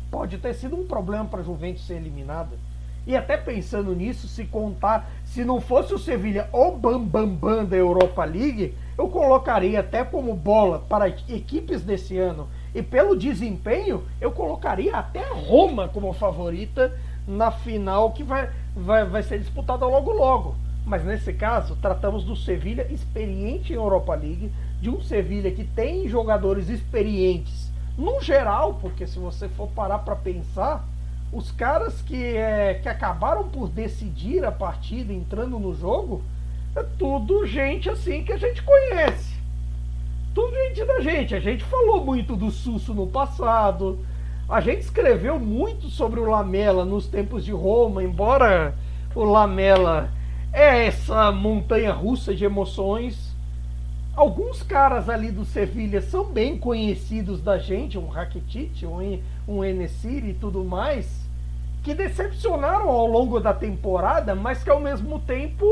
pode ter sido um problema para a Juventus ser eliminada. E até pensando nisso, se contar, se não fosse o Sevilha o bam bam bam da Europa League, eu colocaria até como bola para equipes desse ano e pelo desempenho, eu colocaria até Roma como favorita na final que vai, vai, vai ser disputada logo logo. Mas nesse caso, tratamos do Sevilha experiente em Europa League, de um Sevilha que tem jogadores experientes no geral, porque se você for parar para pensar, os caras que, é, que acabaram por decidir a partida entrando no jogo, é tudo gente assim que a gente conhece. Tudo gente da gente. A gente falou muito do Susso no passado, a gente escreveu muito sobre o Lamela nos tempos de Roma, embora o Lamela é essa montanha russa de emoções. alguns caras ali do Sevilha são bem conhecidos da gente, um Rakitic, um, um Enesiri e tudo mais, que decepcionaram ao longo da temporada, mas que ao mesmo tempo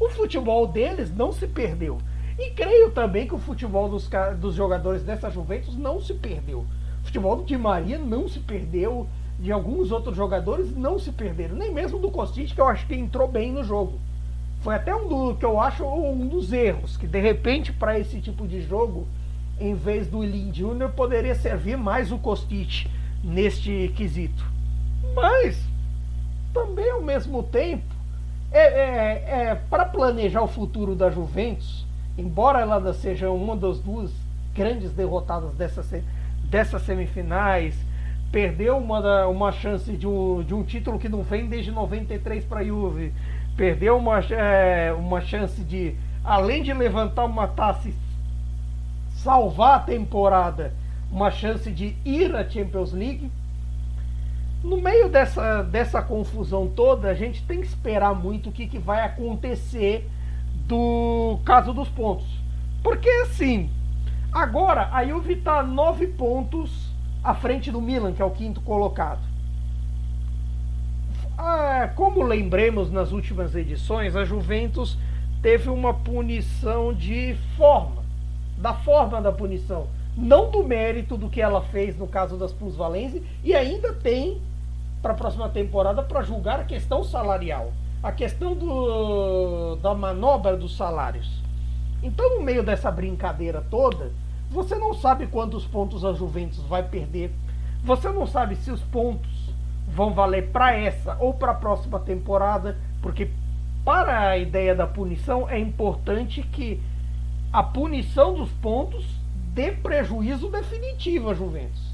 o futebol deles não se perdeu. E creio também que o futebol dos, dos jogadores dessa Juventus não se perdeu. O futebol do Di Maria não se perdeu, de alguns outros jogadores não se perderam, nem mesmo do Kostic, que eu acho que entrou bem no jogo. Foi até um do que eu acho um dos erros, que de repente para esse tipo de jogo, em vez do Lin Jr., poderia servir mais o Kostic neste quesito. Mas também ao mesmo tempo, é, é, é para planejar o futuro da Juventus, embora ela seja uma das duas grandes derrotadas dessa, dessas semifinais, perdeu uma, uma chance de um, de um título que não vem desde 93 para a Juve, perdeu uma, é, uma chance de, além de levantar uma taça e salvar a temporada, uma chance de ir à Champions League. No meio dessa, dessa confusão toda, a gente tem que esperar muito o que, que vai acontecer do caso dos pontos. Porque assim, agora a Juve está nove pontos à frente do Milan, que é o quinto colocado. Ah, como lembremos nas últimas edições, a Juventus teve uma punição de forma, da forma da punição, não do mérito do que ela fez no caso das plusvalências, e ainda tem para a próxima temporada para julgar a questão salarial, a questão do, da manobra dos salários. Então, no meio dessa brincadeira toda, você não sabe quantos pontos a Juventus vai perder, você não sabe se os pontos vão valer para essa ou para a próxima temporada, porque para a ideia da punição é importante que a punição dos pontos dê prejuízo definitivo à Juventus.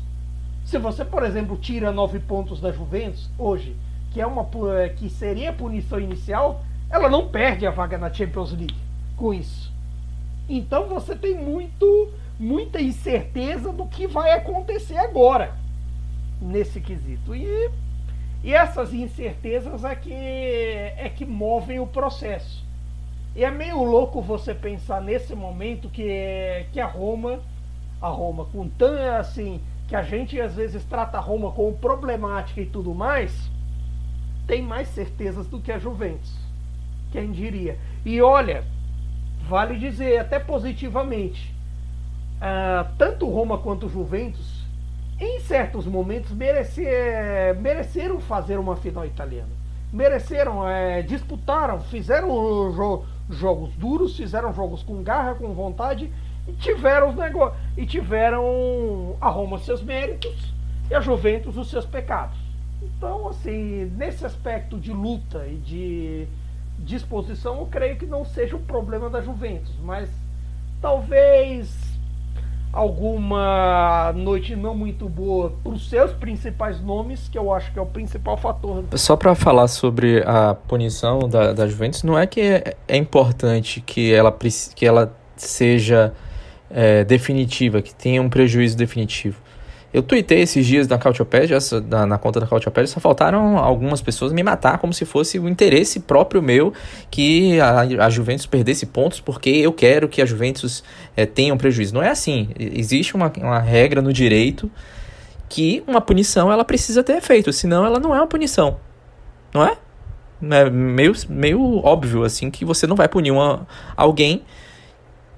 Se você, por exemplo, tira nove pontos da Juventus hoje, que é uma eh, que seria a punição inicial, ela não perde a vaga na Champions League com isso. Então você tem muito muita incerteza do que vai acontecer agora nesse quesito. E, e essas incertezas é que é que movem o processo. E é meio louco você pensar nesse momento que que a Roma, a Roma com tão assim que a gente às vezes trata a Roma como problemática e tudo mais, tem mais certezas do que a Juventus. Quem diria? E olha, vale dizer, até positivamente, uh, tanto Roma quanto Juventus, em certos momentos, merecer, mereceram fazer uma final italiana. Mereceram, é, disputaram, fizeram jo jogos duros, fizeram jogos com garra, com vontade e tiveram os negócios e tiveram a Roma seus méritos e a Juventus os seus pecados. Então, assim, nesse aspecto de luta e de disposição, eu creio que não seja o problema da Juventus, mas talvez alguma noite não muito boa para os seus principais nomes, que eu acho que é o principal fator. Só para falar sobre a punição da, da Juventus, não é que é, é importante que ela, que ela seja é, definitiva, que tenha um prejuízo definitivo. Eu tuitei esses dias na Cautiopédia, na, na conta da Cautiopédia, só faltaram algumas pessoas me matar como se fosse o interesse próprio meu que a, a Juventus perdesse pontos porque eu quero que a Juventus é, tenha um prejuízo. Não é assim. Existe uma, uma regra no direito que uma punição ela precisa ter efeito, senão ela não é uma punição. Não é? É meio, meio óbvio assim que você não vai punir uma, alguém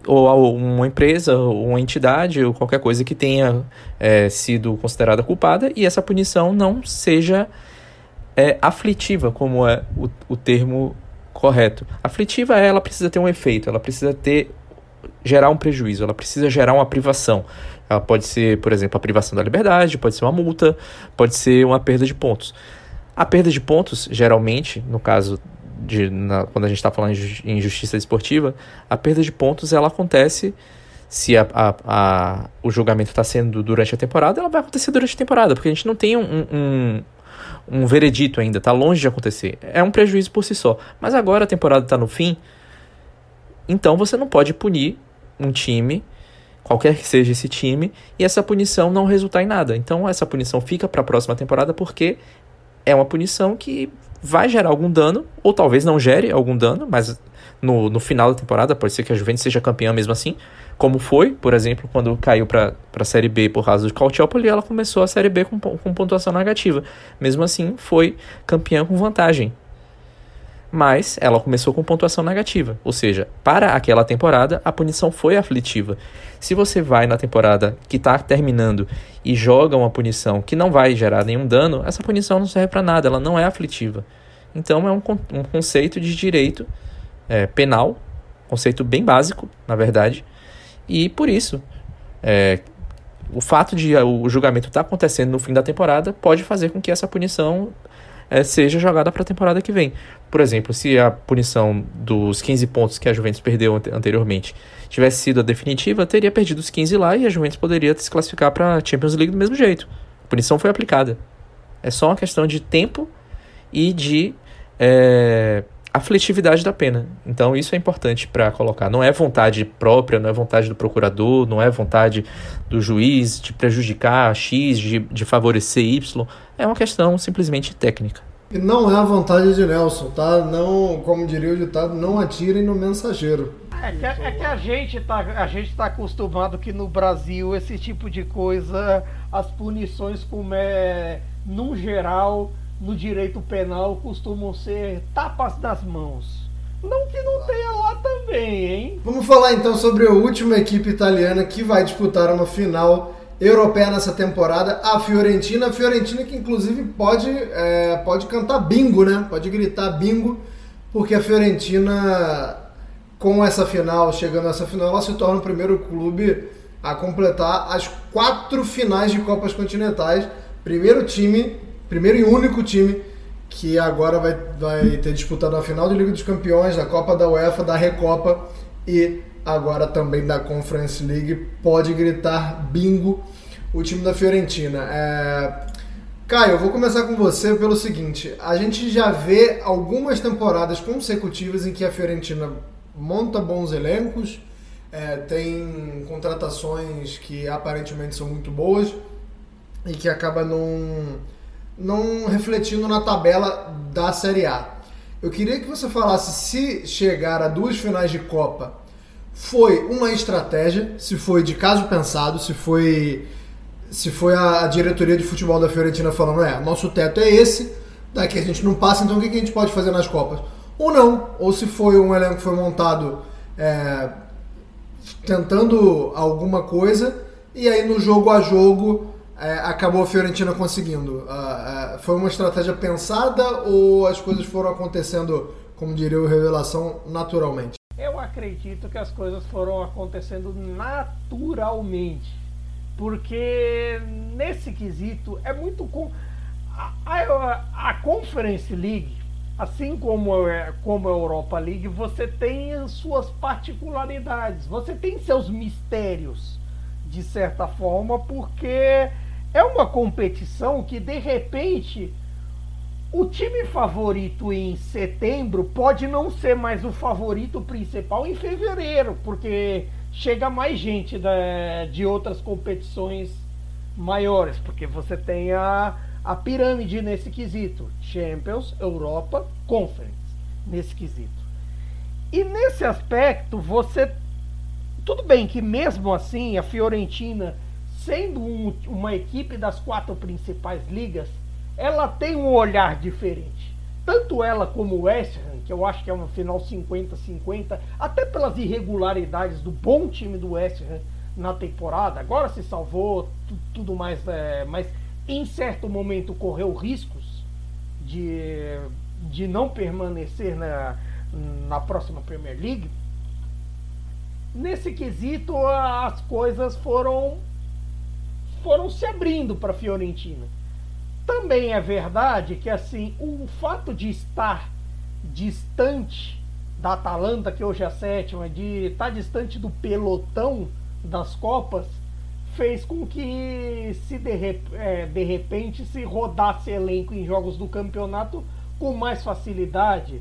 ou uma empresa, ou uma entidade, ou qualquer coisa que tenha é, sido considerada culpada e essa punição não seja é, aflitiva, como é o, o termo correto. Aflitiva ela precisa ter um efeito, ela precisa ter gerar um prejuízo, ela precisa gerar uma privação. Ela pode ser, por exemplo, a privação da liberdade, pode ser uma multa, pode ser uma perda de pontos. A perda de pontos, geralmente, no caso de, na, quando a gente está falando em justiça esportiva, a perda de pontos ela acontece se a, a, a o julgamento está sendo durante a temporada, ela vai acontecer durante a temporada, porque a gente não tem um, um, um veredito ainda, está longe de acontecer. É um prejuízo por si só. Mas agora a temporada está no fim, então você não pode punir um time, qualquer que seja esse time, e essa punição não resultar em nada. Então essa punição fica para a próxima temporada porque é uma punição que vai gerar algum dano, ou talvez não gere algum dano, mas no, no final da temporada, pode ser que a Juventus seja campeã mesmo assim, como foi, por exemplo, quando caiu para a Série B por causa do Calciopoli, ela começou a Série B com, com pontuação negativa. Mesmo assim, foi campeã com vantagem. Mas ela começou com pontuação negativa, ou seja, para aquela temporada a punição foi aflitiva. Se você vai na temporada que está terminando e joga uma punição que não vai gerar nenhum dano, essa punição não serve para nada, ela não é aflitiva. Então é um, um conceito de direito é, penal, conceito bem básico, na verdade, e por isso é, o fato de o julgamento estar tá acontecendo no fim da temporada pode fazer com que essa punição é, seja jogada para a temporada que vem. Por exemplo, se a punição dos 15 pontos que a Juventus perdeu anteriormente tivesse sido a definitiva, teria perdido os 15 lá e a Juventus poderia se classificar para a Champions League do mesmo jeito. A punição foi aplicada. É só uma questão de tempo e de é, aflitividade da pena. Então isso é importante para colocar. Não é vontade própria, não é vontade do procurador, não é vontade do juiz de prejudicar X, de, de favorecer Y. É uma questão simplesmente técnica. E não é a vontade de Nelson, tá? Não, como diria o ditado, não atirem no mensageiro. É que, é que a gente tá, a gente tá acostumado que no Brasil esse tipo de coisa, as punições como é, no geral, no direito penal costumam ser tapas das mãos. Não que não tenha lá também, hein? Vamos falar então sobre a última equipe italiana que vai disputar uma final europeia nessa temporada, a Fiorentina. A Fiorentina que inclusive pode, é, pode cantar bingo, né? Pode gritar bingo, porque a Fiorentina, com essa final, chegando a essa final, ela se torna o primeiro clube a completar as quatro finais de Copas Continentais. Primeiro time primeiro e único time que agora vai, vai ter disputado a final da Liga dos Campeões, da Copa da UEFA, da Recopa e agora também da Conference League. Pode gritar bingo o time da Fiorentina. É... Caio, eu vou começar com você pelo seguinte: a gente já vê algumas temporadas consecutivas em que a Fiorentina monta bons elencos, é, tem contratações que aparentemente são muito boas e que acaba não não refletindo na tabela da Série A. Eu queria que você falasse se chegar a duas finais de Copa foi uma estratégia, se foi de caso pensado, se foi se foi a, diretoria de futebol da Fiorentina falando, é, nosso teto é esse, daqui a gente não passa, então o que a gente pode fazer nas Copas? Ou não, ou se foi um elenco que foi montado é, tentando alguma coisa, e aí no jogo a jogo é, acabou a Fiorentina conseguindo? Uh, uh, foi uma estratégia pensada ou as coisas foram acontecendo, como diria o Revelação, naturalmente? Eu acredito que as coisas foram acontecendo naturalmente. Porque nesse quesito é muito. Com... A, a, a Conference League, assim como, como a Europa League, você tem as suas particularidades, você tem seus mistérios, de certa forma, porque é uma competição que de repente o time favorito em setembro pode não ser mais o favorito principal em fevereiro, porque chega mais gente da, de outras competições maiores, porque você tem a, a pirâmide nesse quesito: Champions, Europa, Conference, nesse quesito. E nesse aspecto, você. Tudo bem que mesmo assim a Fiorentina sendo um, uma equipe das quatro principais ligas, ela tem um olhar diferente. Tanto ela como o West Ham, que eu acho que é uma final 50-50, até pelas irregularidades do bom time do West Ham na temporada, agora se salvou, tudo mais, é, mas em certo momento correu riscos de, de não permanecer na, na próxima Premier League. Nesse quesito, as coisas foram foram se abrindo para a Fiorentina. Também é verdade que assim o fato de estar distante da Atalanta, que hoje é a sétima, de estar distante do pelotão das Copas, fez com que se de, é, de repente se rodasse elenco em jogos do campeonato com mais facilidade.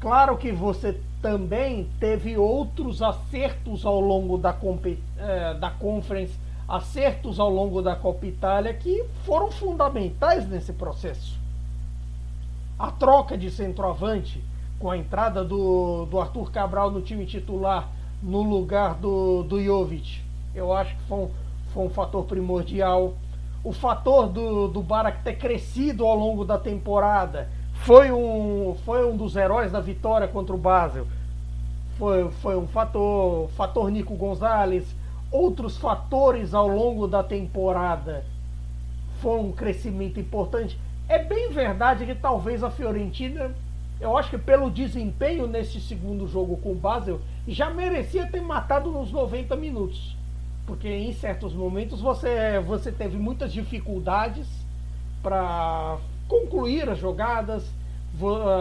Claro que você também teve outros acertos ao longo da, é, da Conference acertos ao longo da Copa Itália que foram fundamentais nesse processo. A troca de centroavante com a entrada do, do Arthur Cabral no time titular no lugar do, do Jovic. Eu acho que foi um, foi um fator primordial. O fator do, do Barak ter crescido ao longo da temporada foi um, foi um dos heróis da vitória contra o Basel. Foi, foi um fator. Fator Nico Gonzalez. Outros fatores ao longo da temporada foi um crescimento importante. É bem verdade que talvez a Fiorentina, eu acho que pelo desempenho nesse segundo jogo com o Basel, já merecia ter matado nos 90 minutos. Porque em certos momentos você, você teve muitas dificuldades para concluir as jogadas.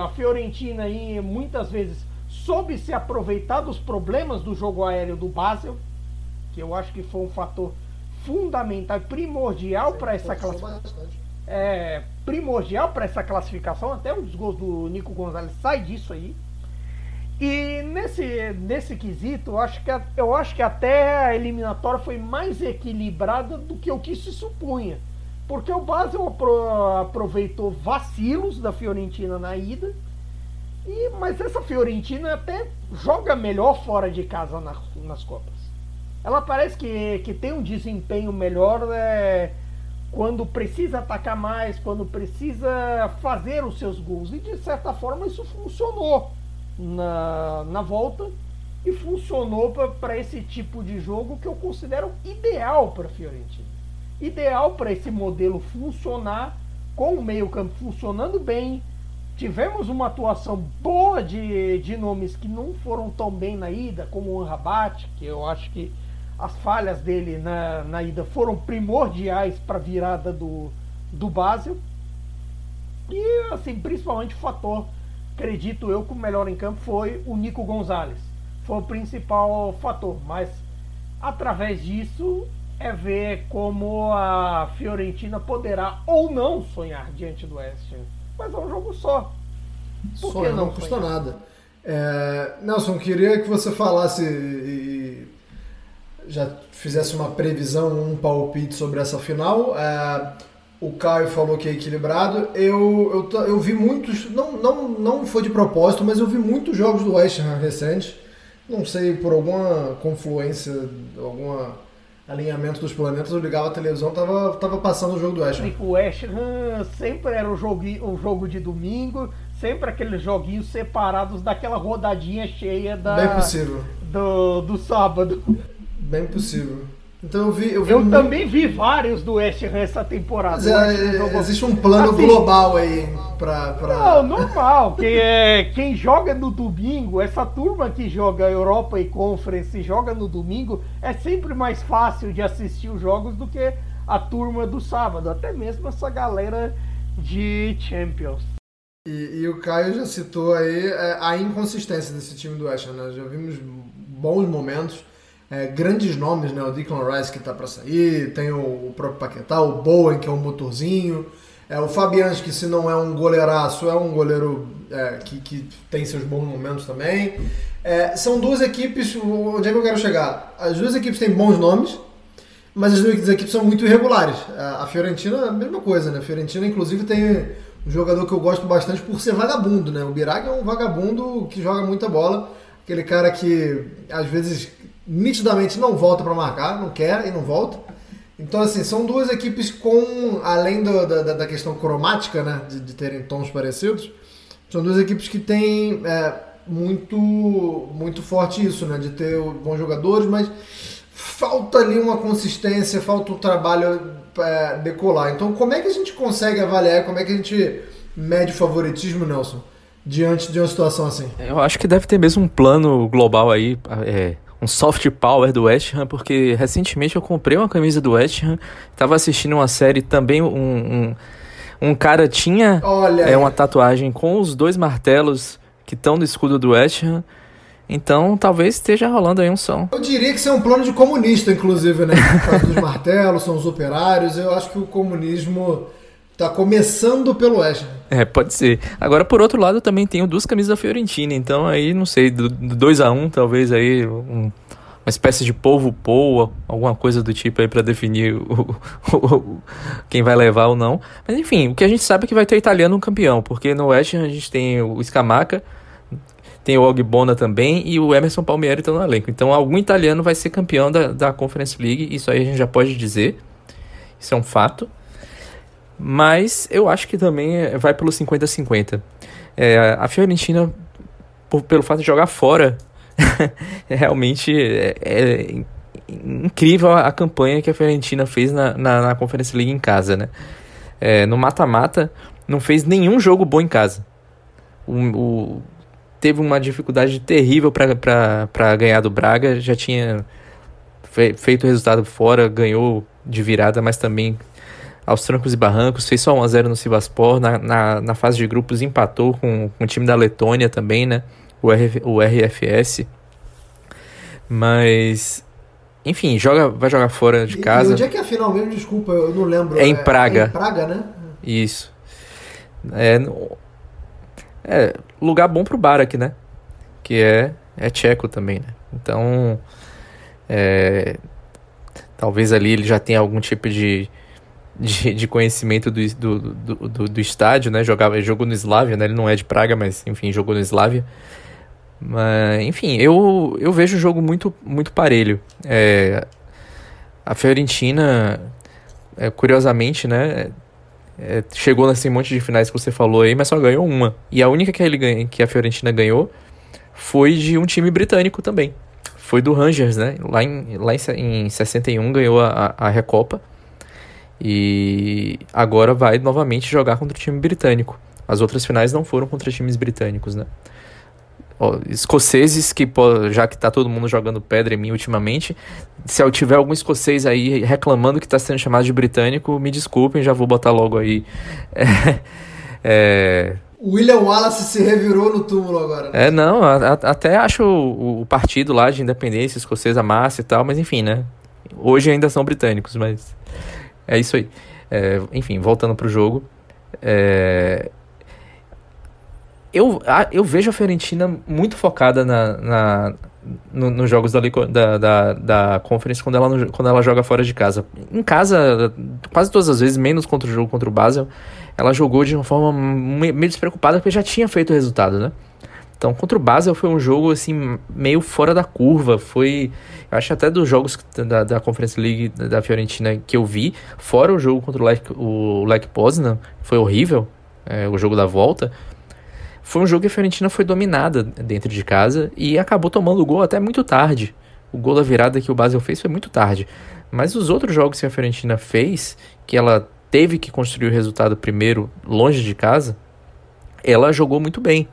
A Fiorentina aí muitas vezes soube se aproveitar dos problemas do jogo aéreo do Basel, que eu acho que foi um fator fundamental, primordial para essa classificação. É, primordial para essa classificação, até um dos gols do Nico Gonzalez sai disso aí. E nesse, nesse quesito, eu acho, que, eu acho que até a eliminatória foi mais equilibrada do que o que se supunha. Porque o Basel aproveitou vacilos da Fiorentina na ida. E, mas essa Fiorentina até joga melhor fora de casa na, nas Copas. Ela parece que, que tem um desempenho melhor é, quando precisa atacar mais, quando precisa fazer os seus gols. E de certa forma isso funcionou na, na volta e funcionou para esse tipo de jogo que eu considero ideal para a Fiorentina. Ideal para esse modelo funcionar, com o meio-campo funcionando bem. Tivemos uma atuação boa de, de nomes que não foram tão bem na ida, como o Rabat, que eu acho que as falhas dele na, na ida foram primordiais para a virada do, do Basel. E assim, principalmente o fator acredito eu que o melhor em campo foi o Nico Gonzalez. Foi o principal fator, mas através disso é ver como a Fiorentina poderá ou não sonhar diante do West Mas é um jogo só. Por não, não custa nada. É, Nelson, queria que você falasse e já fizesse uma previsão, um palpite sobre essa final. É, o Caio falou que é equilibrado. Eu, eu, eu vi muitos, não, não, não foi de propósito, mas eu vi muitos jogos do West Ham recentes. Não sei, por alguma confluência, algum alinhamento dos planetas, eu ligava a televisão tava, tava passando o jogo do West Ham. O West Ham sempre era o jogo, o jogo de domingo, sempre aqueles joguinhos separados daquela rodadinha cheia da, Bem possível. Do, do sábado. Bem possível. Então eu vi. Eu, vi eu muito... também vi vários do West Ham essa temporada. É, existe um plano assim, global aí pra, pra. Não, normal. quem, é, quem joga no domingo, essa turma que joga Europa e Conference joga no domingo, é sempre mais fácil de assistir os jogos do que a turma do sábado. Até mesmo essa galera de Champions. E, e o Caio já citou aí é, a inconsistência desse time do West Ham, né? Já vimos bons momentos é, grandes nomes, né? O Declan Rice que está para sair, tem o, o, próprio Paquetá, o Bowen que é um motorzinho, é, o Fabianski que se não é um goleiraço, é um goleiro é, que, que tem seus bons momentos também. É, são duas equipes, onde é que eu quero chegar? As duas equipes têm bons nomes, mas as duas equipes são muito irregulares. A Fiorentina é a mesma coisa, né? A Fiorentina, inclusive, tem um jogador que eu gosto bastante por ser vagabundo, né? O Birag é um vagabundo que joga muita bola. Aquele cara que às vezes nitidamente não volta para marcar, não quer e não volta. Então, assim, são duas equipes com, além do, da, da questão cromática, né, de, de, terem tons parecidos, são duas equipes que têm é, muito, muito forte isso, né, de ter bons jogadores, mas falta ali uma consistência, falta o um trabalho é, decolar. Então, como é que a gente consegue avaliar, como é que a gente mede o favoritismo, Nelson, diante de uma situação assim? Eu acho que deve ter mesmo um plano global aí, é, um soft power do West Ham, porque recentemente eu comprei uma camisa do West Ham, tava assistindo uma série também, um, um, um cara tinha é, uma tatuagem com os dois martelos que estão no escudo do West Ham, então talvez esteja rolando aí um som. Eu diria que isso é um plano de comunista, inclusive, né? Por causa dos martelos, são os operários, eu acho que o comunismo Tá começando pelo West É, pode ser. Agora, por outro lado, também tenho duas camisas da Fiorentina, então aí, não sei, do 2 a 1 um, talvez aí, um, uma espécie de polvo poa, alguma coisa do tipo aí para definir o, o, o, quem vai levar ou não. Mas enfim, o que a gente sabe é que vai ter italiano campeão, porque no West a gente tem o Scamaca, tem o Ogbona também e o Emerson Palmieri estão no elenco. Então algum italiano vai ser campeão da, da Conference League, isso aí a gente já pode dizer. Isso é um fato. Mas eu acho que também vai pelo 50-50. É, a Fiorentina, por, pelo fato de jogar fora, realmente é, é, incrível a, campanha que a Fiorentina fez na, na, na Conference League em casa, né? É, no mata-mata, não fez nenhum jogo bom em casa. O, o teve uma dificuldade terrível para ganhar do Braga, já tinha fe, feito o resultado fora, ganhou de virada, mas também aos trancos e barrancos, fez só 1x0 no Sivaspor, na, na, na, fase de grupos empatou com, com o time da Letônia também, né, o, RF, o RFS, mas enfim, joga, vai jogar fora de casa. E onde é que é a final mesmo? Desculpa, eu não lembro. É em Praga. É em Praga, né? Isso. É, é lugar bom pro Barak, né? Que é, é tcheco também, né? Então, é, talvez ali ele já tenha algum tipo de, de, de conhecimento do, do, do, do, do estádio, né? Jogava, jogou no Slavia, né? Ele não é de Praga, mas enfim, jogou no Slavia. Mas, enfim, eu, eu vejo o jogo muito, muito parelho. É, a Fiorentina, é, curiosamente, né? É, chegou nesse monte de finais que você falou aí, mas só ganhou uma. E a única que, ele ganha, que a Fiorentina ganhou foi de um time britânico também. Foi do Rangers, né? Lá em, lá em, em 61 ganhou a, a Recopa. E agora vai novamente jogar contra o time britânico. As outras finais não foram contra times britânicos, né? Ó, escoceses, que já que tá todo mundo jogando pedra em mim ultimamente, se eu tiver algum escocês aí reclamando que tá sendo chamado de britânico, me desculpem, já vou botar logo aí. É, é... William Wallace se revirou no túmulo agora. Né? É, não, a, a, até acho o, o, partido lá de independência escocesa massa e tal, mas enfim, né? Hoje ainda são britânicos, mas é isso aí. É, enfim, voltando pro jogo. É, eu, eu vejo a Fiorentina muito focada na, na no, nos jogos da, da, da, da Conference quando ela, quando ela joga fora de casa. Em casa, quase todas as vezes, menos contra o jogo contra o Basel, ela jogou de uma forma meio despreocupada porque já tinha feito o resultado, né? Então, contra o Basel foi um jogo assim meio fora da curva. Foi, acho até dos jogos da, da Conference League da Fiorentina que eu vi, fora o jogo contra o Lech, o Lech Poznan, foi horrível, é, o jogo da volta. Foi um jogo que a Fiorentina foi dominada dentro de casa e acabou tomando o gol até muito tarde. O gol da virada que o Basel fez foi muito tarde. Mas os outros jogos que a Fiorentina fez, que ela teve que construir o resultado primeiro longe de casa, ela jogou muito bem.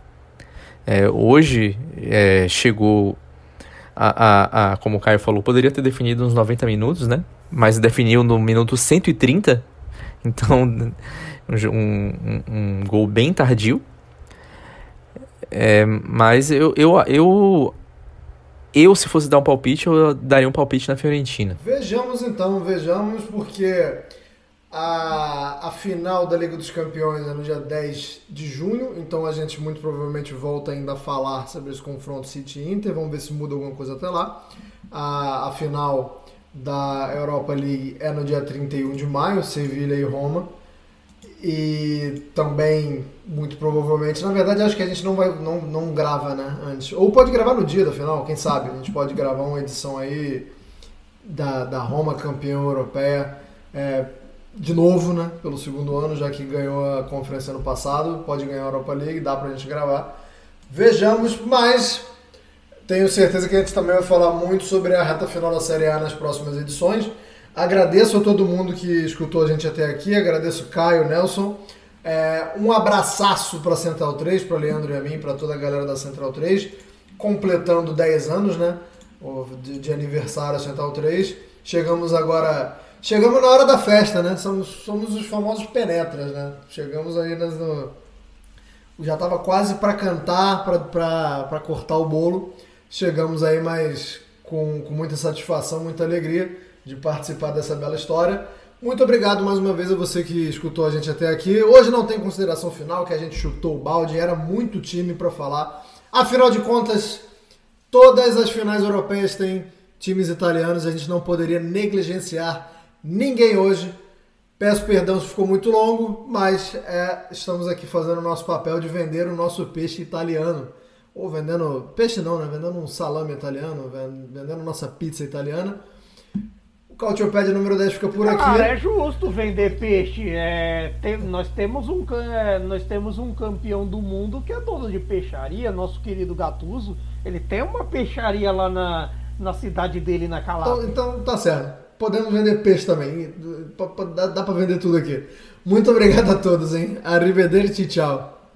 É, hoje é, chegou a, a, a, como o Caio falou, poderia ter definido uns 90 minutos, né? Mas definiu no minuto 130, então um, um, um gol bem tardio. É, mas eu, eu, eu, eu, se fosse dar um palpite, eu daria um palpite na Fiorentina. Vejamos então, vejamos, porque a, a final da Liga dos Campeões é no dia 10 de junho, então a gente muito provavelmente volta ainda a falar sobre esse confronto City Inter. Vamos ver se muda alguma coisa até lá. A, a final da Europa League é no dia 31 de maio, Sevilha e Roma. E também, muito provavelmente, na verdade acho que a gente não vai não, não grava, né, antes. Ou pode gravar no dia da final, quem sabe? A gente pode gravar uma edição aí da, da Roma campeã europeia é, de novo, né, pelo segundo ano, já que ganhou a conferência ano passado, pode ganhar a Europa League, dá pra gente gravar. Vejamos, mas tenho certeza que a gente também vai falar muito sobre a reta final da Série A nas próximas edições. Agradeço a todo mundo que escutou a gente até aqui, agradeço Caio, Nelson. É, um abraçaço para Central 3, para Leandro e a mim, para toda a galera da Central 3, completando 10 anos, né? De, de aniversário a Central 3. Chegamos agora. Chegamos na hora da festa, né? Somos, somos os famosos penetras, né? Chegamos aí no. Já estava quase para cantar, para cortar o bolo. Chegamos aí, mas com, com muita satisfação, muita alegria de participar dessa bela história. Muito obrigado mais uma vez a você que escutou a gente até aqui. Hoje não tem consideração final, que a gente chutou o balde, era muito time para falar. Afinal de contas, todas as finais europeias têm times italianos, a gente não poderia negligenciar ninguém hoje. Peço perdão se ficou muito longo, mas é, estamos aqui fazendo o nosso papel de vender o nosso peixe italiano. ou vendendo peixe não, né? Vendendo um salame italiano, vendendo nossa pizza italiana. O Cautiopédia número 10 fica por aqui. Cara, é justo vender peixe. É, tem, nós, temos um, é, nós temos um campeão do mundo que é dono de peixaria, nosso querido Gatuso. Ele tem uma peixaria lá na, na cidade dele, na Calabria. Então, então tá certo. Podemos vender peixe também. Dá, pra vender tudo aqui. Muito obrigado a todos, hein? Arrivederci, tchau.